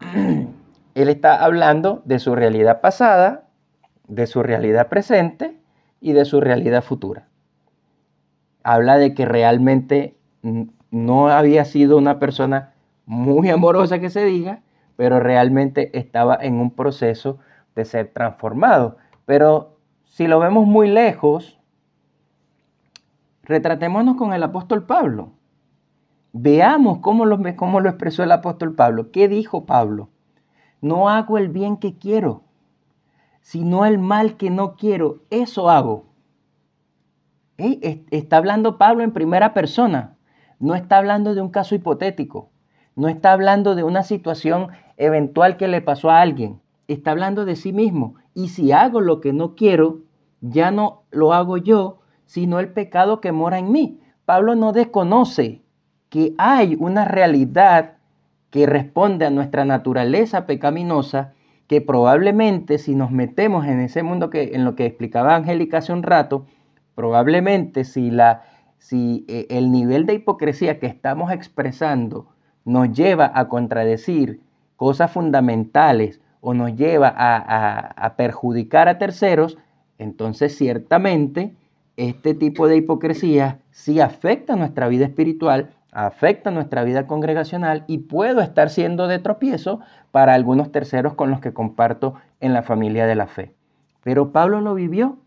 Él está hablando de su realidad pasada, de su realidad presente y de su realidad futura. Habla de que realmente no había sido una persona muy amorosa que se diga, pero realmente estaba en un proceso de ser transformado. Pero si lo vemos muy lejos, retratémonos con el apóstol Pablo. Veamos cómo lo, cómo lo expresó el apóstol Pablo. ¿Qué dijo Pablo? No hago el bien que quiero, sino el mal que no quiero. Eso hago. Está hablando Pablo en primera persona. No está hablando de un caso hipotético. No está hablando de una situación eventual que le pasó a alguien. Está hablando de sí mismo. Y si hago lo que no quiero, ya no lo hago yo, sino el pecado que mora en mí. Pablo no desconoce que hay una realidad que responde a nuestra naturaleza pecaminosa, que probablemente si nos metemos en ese mundo que en lo que explicaba Angélica hace un rato, probablemente si la si eh, el nivel de hipocresía que estamos expresando nos lleva a contradecir cosas fundamentales o nos lleva a perjudicar a terceros, entonces ciertamente este tipo de hipocresía sí afecta nuestra vida espiritual, afecta nuestra vida congregacional y puedo estar siendo de tropiezo para algunos terceros con los que comparto en la familia de la fe. Pero Pablo lo vivió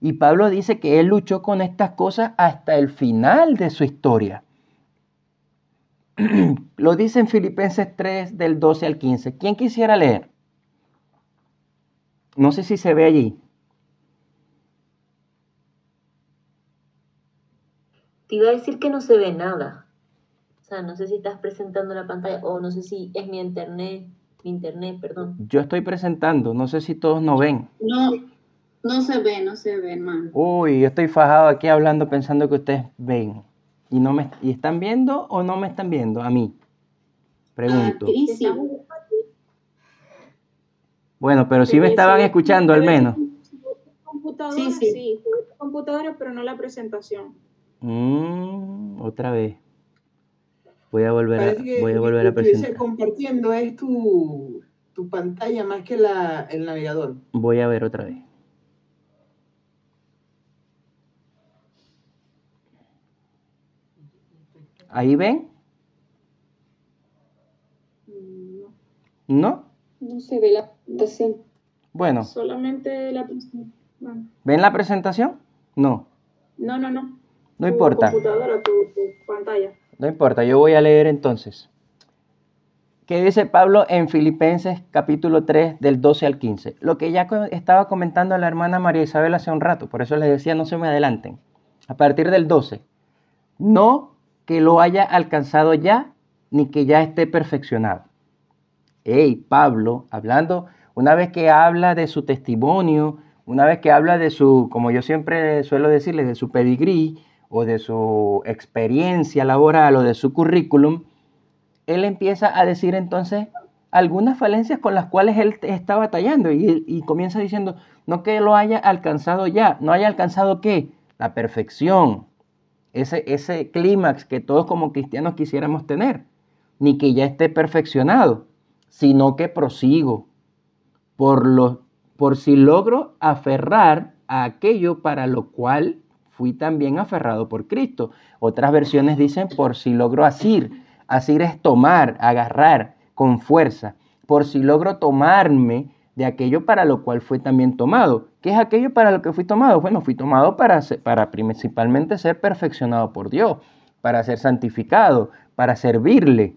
y Pablo dice que él luchó con estas cosas hasta el final de su historia. lo dice en Filipenses 3 del 12 al 15. ¿Quién quisiera leer? No sé si se ve allí. Te iba a decir que no se ve nada. O sea, no sé si estás presentando la pantalla o no sé si es mi internet, mi internet, perdón. Yo estoy presentando, no sé si todos no ven. No, no se ve, no se ve, hermano. Uy, yo estoy fajado aquí hablando pensando que ustedes ven. ¿Y, no me, ¿Y están viendo o no me están viendo? A mí. Pregunto. sí. Bueno, pero sí me estaban escuchando al menos. Sí, sí. sí, computadora, pero no la presentación. Mm, otra vez. Voy a volver a, voy a, volver a presentar. compartiendo es tu, tu, pantalla más que la, el navegador. Voy a ver otra vez. ¿Ahí ven? ¿No? No se ve la presentación. Bueno. Solamente la presentación. ¿Ven la presentación? No. No, no, no. No importa. Computadora, tu, pantalla. No importa, yo voy a leer entonces. ¿Qué dice Pablo en Filipenses capítulo 3 del 12 al 15? Lo que ya estaba comentando la hermana María Isabel hace un rato, por eso les decía no se me adelanten. A partir del 12. No que lo haya alcanzado ya, ni que ya esté perfeccionado. Hey, Pablo, hablando, una vez que habla de su testimonio, una vez que habla de su, como yo siempre suelo decirles, de su pedigrí, o de su experiencia laboral o de su currículum, él empieza a decir entonces algunas falencias con las cuales él está batallando y, comienza diciendo, no que lo haya alcanzado ya, no haya alcanzado qué, la perfección, ese, ese clímax que todos como cristianos quisiéramos tener, ni que ya esté perfeccionado, sino que prosigo por, lo, por si logro aferrar a aquello para lo cual fui también aferrado por Cristo. Otras versiones dicen por si logro asir. Asir es tomar, agarrar con fuerza. Por si logro tomarme de aquello para lo cual fue también tomado. ¿Qué es aquello para lo que fui tomado? Bueno, fui tomado para, para principalmente ser perfeccionado por Dios, para ser santificado, para servirle.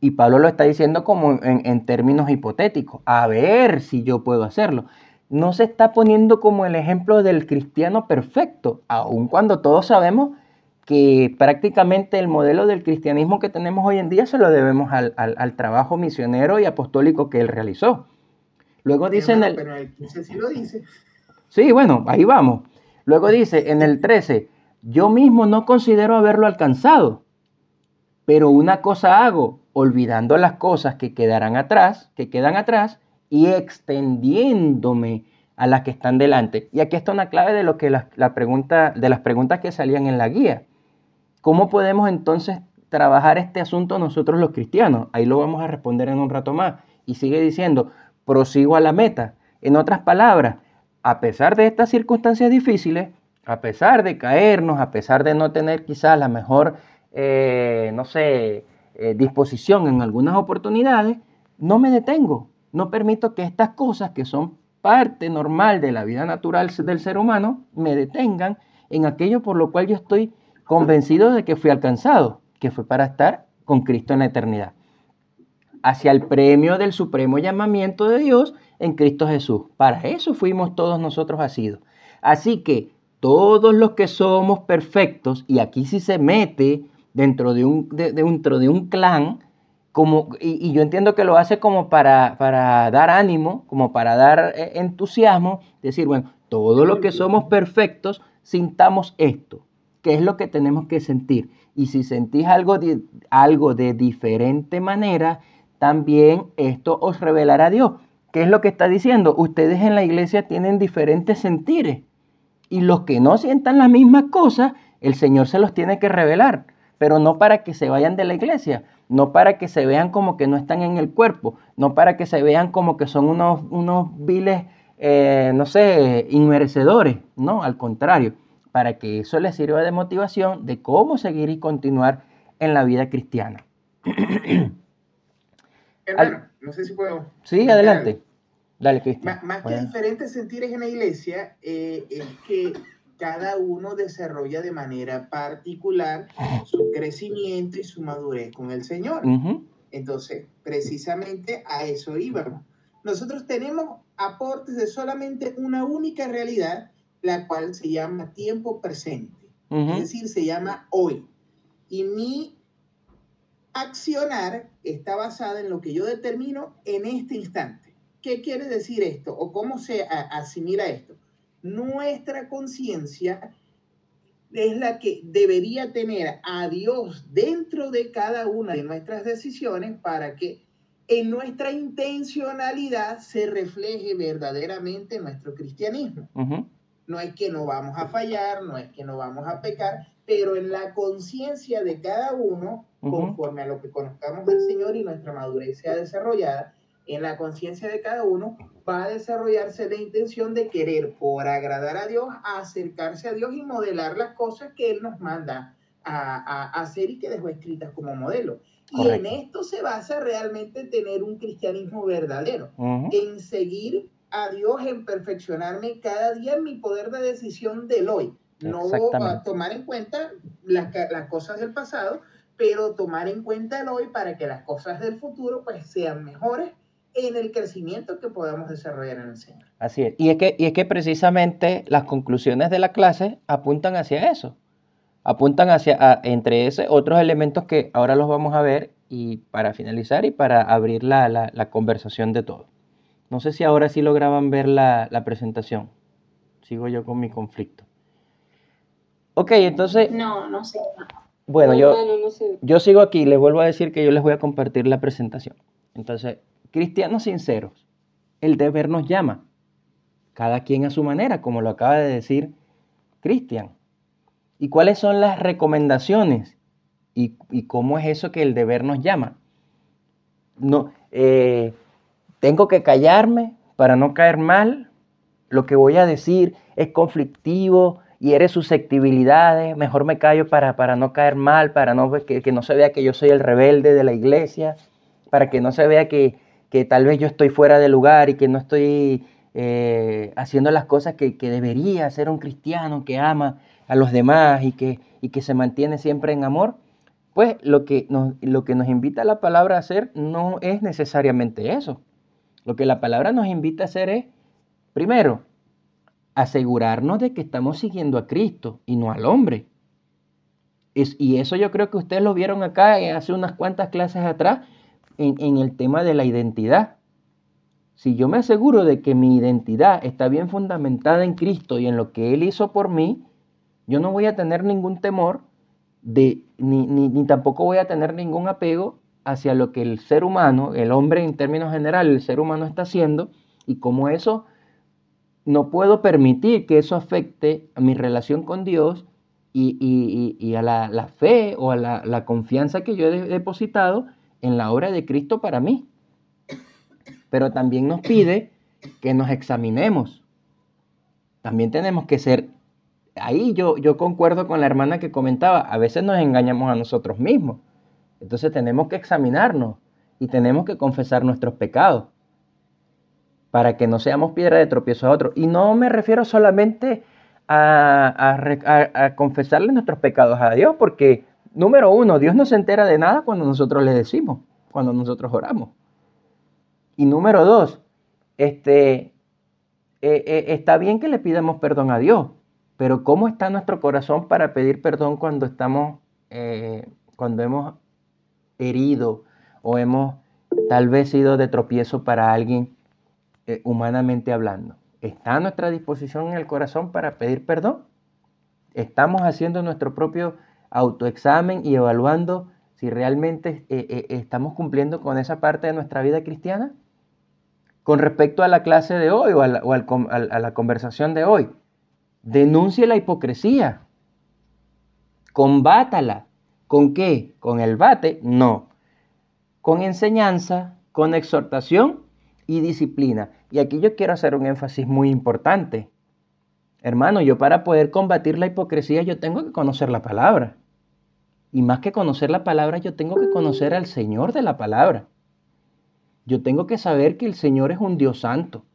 Y Pablo lo está diciendo como en, en, términos hipotéticos, a ver si yo puedo hacerlo. No se está poniendo como el ejemplo del cristiano perfecto, aun cuando todos sabemos que prácticamente el modelo del cristianismo que tenemos hoy en día se lo debemos al, al, al trabajo misionero y apostólico que él realizó. Luego dice en el... Pero el 15 sí lo dice. Sí, bueno, ahí vamos. Luego dice en el 13, yo mismo no considero haberlo alcanzado, pero una cosa hago, olvidando las cosas que quedarán atrás, que quedan atrás, y extendiéndome a las que están delante. Y aquí está una clave de lo que la, pregunta, de las preguntas que salían en la guía. ¿Cómo podemos entonces trabajar este asunto nosotros los cristianos? Ahí lo vamos a responder en un rato más. Y sigue diciendo, prosigo a la meta. En otras palabras, a pesar de estas circunstancias difíciles, a pesar de caernos, a pesar de no tener quizás la mejor, eh, no sé, eh, disposición en algunas oportunidades, no me detengo. No permito que estas cosas que son parte normal de la vida natural del ser humano me detengan en aquello por lo cual yo estoy convencido de que fui alcanzado, que fue para estar con Cristo en la eternidad hacia el premio del supremo llamamiento de Dios en Cristo Jesús. Para eso fuimos todos nosotros asidos. Así que todos los que somos perfectos, y aquí sí se mete dentro de un, de, dentro de un clan, como, y, yo entiendo que lo hace como para, para dar ánimo, como para dar eh, entusiasmo, decir, bueno, todos los que somos perfectos, sintamos esto, que es lo que tenemos que sentir. Y si sentís algo de, algo de diferente manera, también esto os revelará Dios. ¿Qué es lo que está diciendo? Ustedes en la iglesia tienen diferentes sentires y los que no sientan las mismas cosas, el Señor se los tiene que revelar, pero no para que se vayan de la iglesia, no para que se vean como que no están en el cuerpo, no para que se vean como que son unos, unos viles, eh, no sé, inmerecedores, no, al contrario, para que eso les sirva de motivación de cómo seguir y continuar en la vida cristiana. Hermano, Al... no sé si puedo. Sí, adelante. Dale, Cristian. Más, más que diferentes sentires en la iglesia, eh, es que cada uno desarrolla de manera particular su crecimiento y su madurez con el Señor. Uh -huh. Entonces, precisamente a eso íbamos. Nosotros tenemos aportes de solamente una única realidad, la cual se llama tiempo presente. Uh -huh. Es decir, se llama hoy. Y mi accionar está basada en lo que yo determino en este instante. ¿Qué quiere decir esto? ¿O cómo se asimila esto? Nuestra conciencia es la que debería tener a Dios dentro de cada una de nuestras decisiones para que en nuestra intencionalidad se refleje verdaderamente nuestro cristianismo. Uh -huh. No es que no vamos a fallar, no es que no vamos a pecar, pero en la conciencia de cada uno, uh -huh. conforme a lo que conozcamos del Señor y nuestra madurez sea desarrollada, en la conciencia de cada uno va a desarrollarse la intención de querer, por agradar a Dios, acercarse a Dios y modelar las cosas que Él nos manda a, a hacer y que dejó escritas como modelo. Y en esto se basa realmente tener un cristianismo verdadero, uh -huh. en seguir a Dios, en perfeccionarme cada día en mi poder de decisión del hoy. No a tomar en cuenta las, las cosas del pasado, pero tomar en cuenta el hoy para que las cosas del futuro pues sean mejores en el crecimiento que podamos desarrollar en el Señor. Así es. Y es que, y es que precisamente las conclusiones de la clase apuntan hacia eso. Apuntan hacia, a, entre ese, otros elementos que ahora los vamos a ver y para finalizar y para abrir la, la, la conversación de todo. No sé si ahora sí lograban ver la, la presentación. Sigo yo con mi conflicto. Ok, entonces... No, no sé. Bueno, yo, no sé. yo sigo aquí. Les vuelvo a decir que yo les voy a compartir la presentación. Entonces, cristianos sinceros, el deber nos llama. Cada quien a su manera, como lo acaba de decir Cristian. ¿Y cuáles son las recomendaciones? ¿Y, cómo es eso que el deber nos llama? No, eh, tengo que callarme para no caer mal. Lo que voy a decir es conflictivo, y eres susceptibilidades, mejor me callo para, para no caer mal, para no, que, que, no se vea que yo soy el rebelde de la iglesia, para que no se vea que, que tal vez yo estoy fuera de lugar y que no estoy eh, haciendo las cosas que, que, debería ser un cristiano que ama a los demás y que, y que se mantiene siempre en amor. Pues lo que, nos, lo que nos invita la palabra a hacer no es necesariamente eso. Lo que la palabra nos invita a hacer es, primero, asegurarnos de que estamos siguiendo a Cristo y no al hombre. y eso yo creo que ustedes lo vieron acá eh, hace unas cuantas clases atrás en, el tema de la identidad. Si yo me aseguro de que mi identidad está bien fundamentada en Cristo y en lo que Él hizo por mí, yo no voy a tener ningún temor de, ni, ni tampoco voy a tener ningún apego hacia lo que el ser humano, el hombre en términos generales, el ser humano está haciendo y cómo eso no puedo permitir que eso afecte a mi relación con Dios y, a la, fe o a la, confianza que yo he depositado en la obra de Cristo para mí. Pero también nos pide que nos examinemos. También tenemos que ser, ahí yo, yo concuerdo con la hermana que comentaba, a veces nos engañamos a nosotros mismos. Entonces tenemos que examinarnos y tenemos que confesar nuestros pecados para que no seamos piedra de tropiezo a otros. Y no me refiero solamente a, confesarle nuestros pecados a Dios, porque número uno, Dios no se entera de nada cuando nosotros le decimos, cuando nosotros oramos. Y número dos, este, eh, eh, está bien que le pidamos perdón a Dios, pero ¿cómo está nuestro corazón para pedir perdón cuando estamos, eh, cuando hemos herido o hemos tal vez sido de tropiezo para alguien humanamente hablando. ¿Está a nuestra disposición en el corazón para pedir perdón? ¿Estamos haciendo nuestro propio autoexamen y evaluando si realmente eh, eh, estamos cumpliendo con esa parte de nuestra vida cristiana? Con respecto a la clase de hoy o a la, a la conversación de hoy, denuncie la hipocresía, combátala. ¿Con qué? ¿Con el bate? No. Con enseñanza, con exhortación y disciplina. Y aquí yo quiero hacer un énfasis muy importante. Hermano, yo para poder combatir la hipocresía yo tengo que conocer la palabra. Y más que conocer la palabra, yo tengo que conocer al Señor de la palabra. Yo tengo que saber que el Señor es un Dios santo.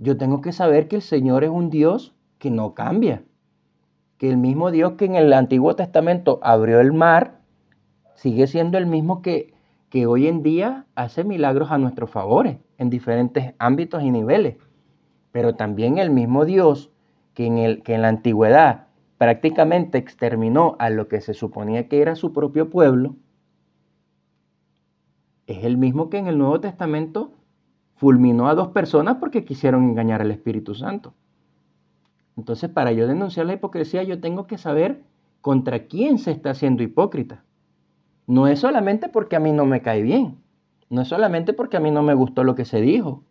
Yo tengo que saber que el Señor es un Dios que no cambia. Que el mismo Dios que en el Antiguo Testamento abrió el mar, sigue siendo el mismo que, que hoy en día hace milagros a nuestros favores en diferentes ámbitos y niveles. Pero también el mismo Dios que en, el, que en la antigüedad prácticamente exterminó a lo que se suponía que era su propio pueblo, es el mismo que en el Nuevo Testamento fulminó a dos personas porque quisieron engañar al Espíritu Santo. Entonces, para yo denunciar la hipocresía, yo tengo que saber contra quién se está haciendo hipócrita. No es solamente porque a mí no me cae bien, no es solamente porque a mí no me gustó lo que se dijo.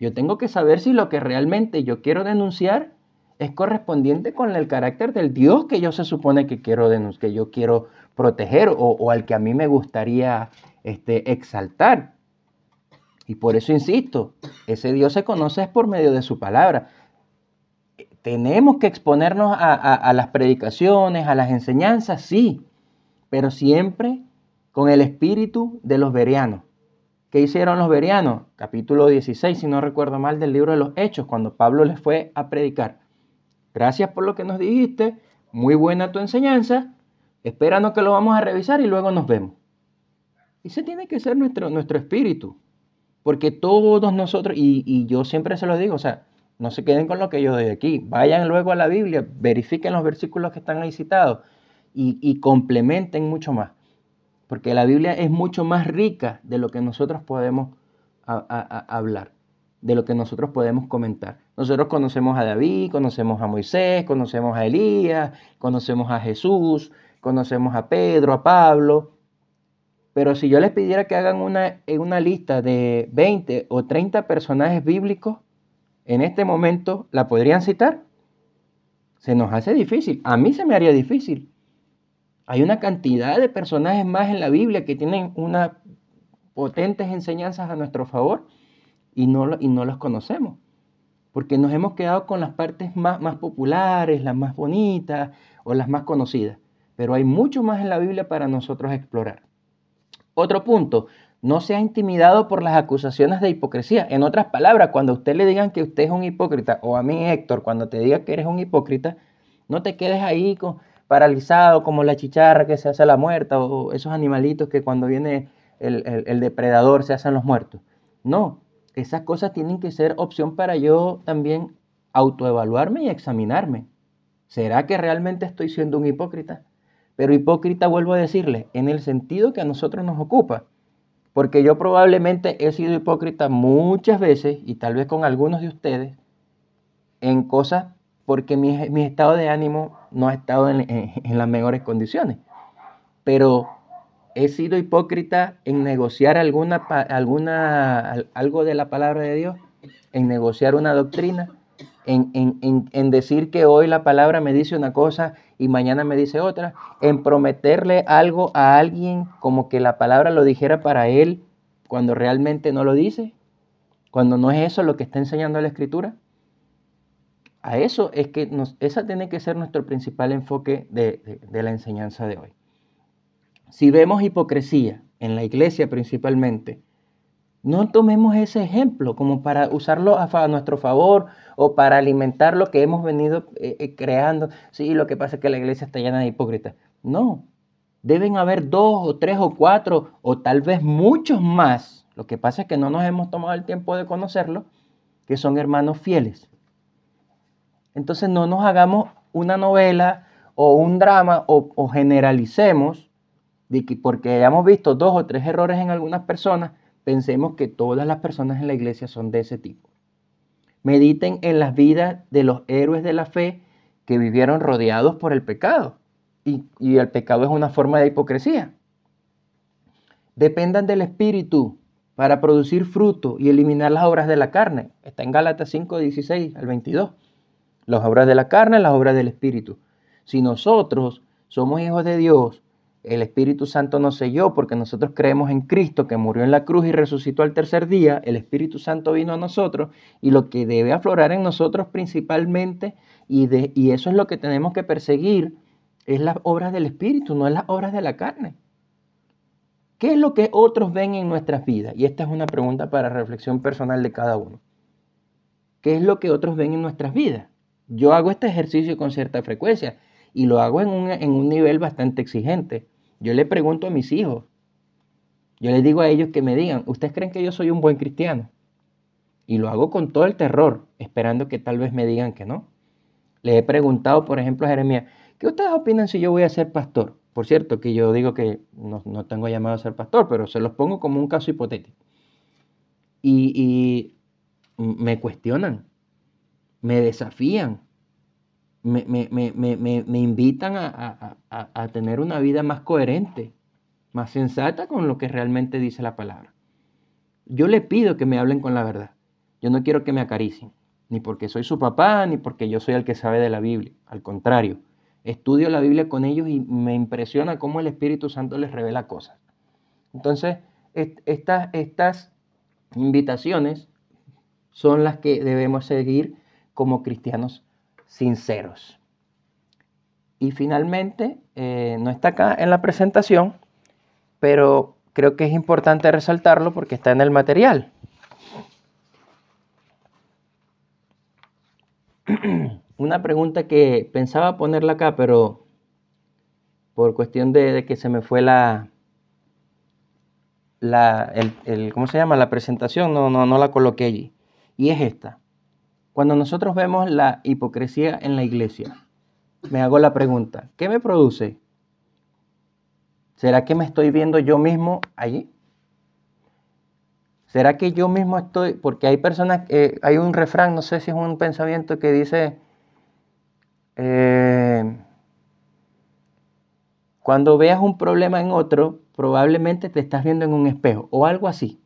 Yo tengo que saber si lo que realmente yo quiero denunciar es correspondiente con el carácter del Dios que yo se supone que quiero que yo quiero proteger o, al que a mí me gustaría este, exaltar. Y por eso insisto, ese Dios se conoce por medio de su palabra. Tenemos que exponernos a las predicaciones, a las enseñanzas, sí, pero siempre con el espíritu de los verianos. ¿Qué hicieron los verianos? Capítulo 16, si no recuerdo mal, del libro de los Hechos, cuando Pablo les fue a predicar. Gracias por lo que nos dijiste, muy buena tu enseñanza, espéranos que lo vamos a revisar y luego nos vemos. Ese tiene que ser nuestro, nuestro espíritu, porque todos nosotros, y, yo siempre se lo digo, o sea, no se queden con lo que yo doy aquí, vayan luego a la Biblia, verifiquen los versículos que están ahí citados y, y complementen mucho más porque la Biblia es mucho más rica de lo que nosotros podemos hablar, de lo que nosotros podemos comentar. Nosotros conocemos a David, conocemos a Moisés, conocemos a Elías, conocemos a Jesús, conocemos a Pedro, a Pablo, pero si yo les pidiera que hagan una, una lista de 20 o 30 personajes bíblicos, en este momento, ¿la podrían citar? Se nos hace difícil. A mí se me haría difícil. Hay una cantidad de personajes más en la Biblia que tienen unas potentes enseñanzas a nuestro favor y no, y no los conocemos. Porque nos hemos quedado con las partes más, populares, las más bonitas o las más conocidas. Pero hay mucho más en la Biblia para nosotros explorar. Otro punto, no sea intimidado por las acusaciones de hipocresía. En otras palabras, cuando a usted le digan que usted es un hipócrita, o a mí Héctor, cuando te diga que eres un hipócrita, no te quedes ahí paralizado como la chicharra que se hace a la muerta o esos animalitos que cuando viene el, depredador se hacen los muertos. No, esas cosas tienen que ser opción para yo también autoevaluarme y examinarme. ¿Será que realmente estoy siendo un hipócrita? Pero hipócrita, vuelvo a decirle, en el sentido que a nosotros nos ocupa. Porque yo probablemente he sido hipócrita muchas veces, y tal vez con algunos de ustedes, en cosas porque mi, estado de ánimo no ha estado en, las mejores condiciones. Pero he sido hipócrita en negociar alguna, alguna, algo de la palabra de Dios, en negociar una doctrina, en, en, decir que hoy la palabra me dice una cosa y mañana me dice otra, en prometerle algo a alguien como que la palabra lo dijera para él cuando realmente no lo dice, cuando no es eso lo que está enseñando la escritura. A eso es que nos, esa tiene que ser nuestro principal enfoque de, la enseñanza de hoy. Si vemos hipocresía en la iglesia principalmente, no tomemos ese ejemplo como para usarlo a, nuestro favor o para alimentar lo que hemos venido eh, eh, creando. Sí, lo que pasa es que la iglesia está llena de hipócritas. No, deben haber dos o tres o cuatro o tal vez muchos más. Lo que pasa es que no nos hemos tomado el tiempo de conocerlo, que son hermanos fieles, entonces no nos hagamos una novela o un drama o, generalicemos de que porque hayamos visto dos o tres errores en algunas personas, pensemos que todas las personas en la iglesia son de ese tipo. Mediten en las vidas de los héroes de la fe que vivieron rodeados por el pecado. Y, el pecado es una forma de hipocresía. Dependan del Espíritu para producir fruto y eliminar las obras de la carne. Está en Gálatas 5, 16 al 22 las obras de la carne, las obras del Espíritu. Si nosotros somos hijos de Dios, el Espíritu Santo nos selló porque nosotros creemos en Cristo que murió en la cruz y resucitó al tercer día, el Espíritu Santo vino a nosotros y lo que debe aflorar en nosotros principalmente, y, de, y eso es lo que tenemos que perseguir, es las obras del Espíritu, no es las obras de la carne. ¿Qué es lo que otros ven en nuestras vidas? Y esta es una pregunta para reflexión personal de cada uno. ¿Qué es lo que otros ven en nuestras vidas? Yo hago este ejercicio con cierta frecuencia y lo hago en un, nivel bastante exigente. Yo le pregunto a mis hijos, yo les digo a ellos que me digan, ¿ustedes creen que yo soy un buen cristiano? Y lo hago con todo el terror, esperando que tal vez me digan que no. Le he preguntado, por ejemplo, a Jeremías, ¿qué ustedes opinan si yo voy a ser pastor? Por cierto, que yo digo que no, tengo llamado a ser pastor, pero se los pongo como un caso hipotético. y me cuestionan me desafían, me, invitan a, tener una vida más coherente, más sensata con lo que realmente dice la palabra. Yo le pido que me hablen con la verdad. Yo no quiero que me acaricien, ni porque soy su papá, ni porque yo soy el que sabe de la Biblia. Al contrario, estudio la Biblia con ellos y me impresiona cómo el Espíritu Santo les revela cosas. Entonces, estas, estas invitaciones son las que debemos seguir como cristianos sinceros. Y finalmente, eh, no está acá en la presentación, pero creo que es importante resaltarlo porque está en el material. Una pregunta que pensaba ponerla acá, pero por cuestión de, que se me fue la, la el, ¿cómo se llama? La presentación, no, no, no la coloqué allí. Y es esta. Cuando nosotros vemos la hipocresía en la iglesia, me hago la pregunta, ¿qué me produce? ¿Será que me estoy viendo yo mismo allí? ¿Será que yo mismo estoy? Porque hay personas, eh, hay un refrán, no sé si es un pensamiento que dice, eh, cuando veas un problema en otro, probablemente te estás viendo en un espejo o algo así.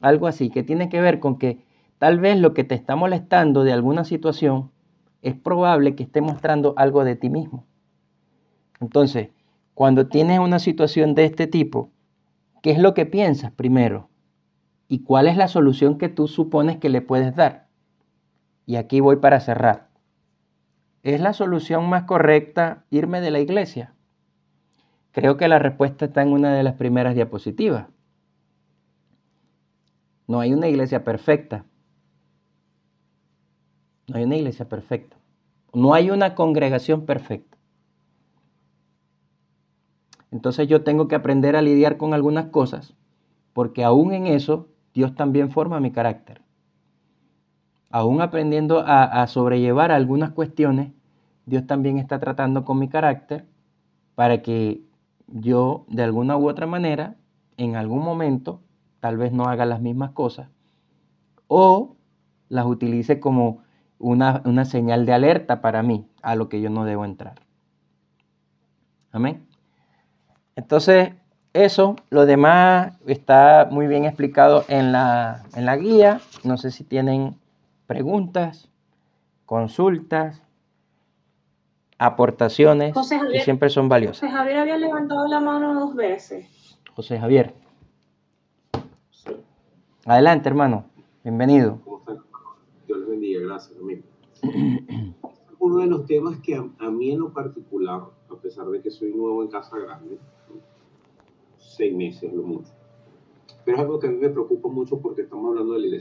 Algo así, que tiene que ver con que Tal vez lo que te está molestando de alguna situación es probable que esté mostrando algo de ti mismo. Entonces, cuando tienes una situación de este tipo, ¿qué es lo que piensas primero? ¿Y cuál es la solución que tú supones que le puedes dar? Y aquí voy para cerrar. ¿Es la solución más correcta irme de la iglesia? Creo que la respuesta está en una de las primeras diapositivas. No hay una iglesia perfecta. No hay una iglesia perfecta. No hay una congregación perfecta. Entonces yo tengo que aprender a lidiar con algunas cosas, porque aún en eso Dios también forma mi carácter. Aún aprendiendo a, a sobrellevar algunas cuestiones, Dios también está tratando con mi carácter para que yo de alguna u otra manera, en algún momento, tal vez no haga las mismas cosas o las utilice como una, una señal de alerta para mí a lo que yo no debo entrar. Amén. Entonces, eso, lo demás está muy bien explicado en la, en la guía. No sé si tienen preguntas, consultas, aportaciones José que Javier, siempre son valiosas. José Javier había levantado la mano dos veces. José Javier, Sí. adelante hermano, bienvenido. Gracias, amigo. Uno de los temas que a, a mí en lo particular, a pesar de que soy nuevo en Casa Grande, seis meses lo mucho, pero es algo que a mí me preocupa mucho porque estamos hablando de la iglesia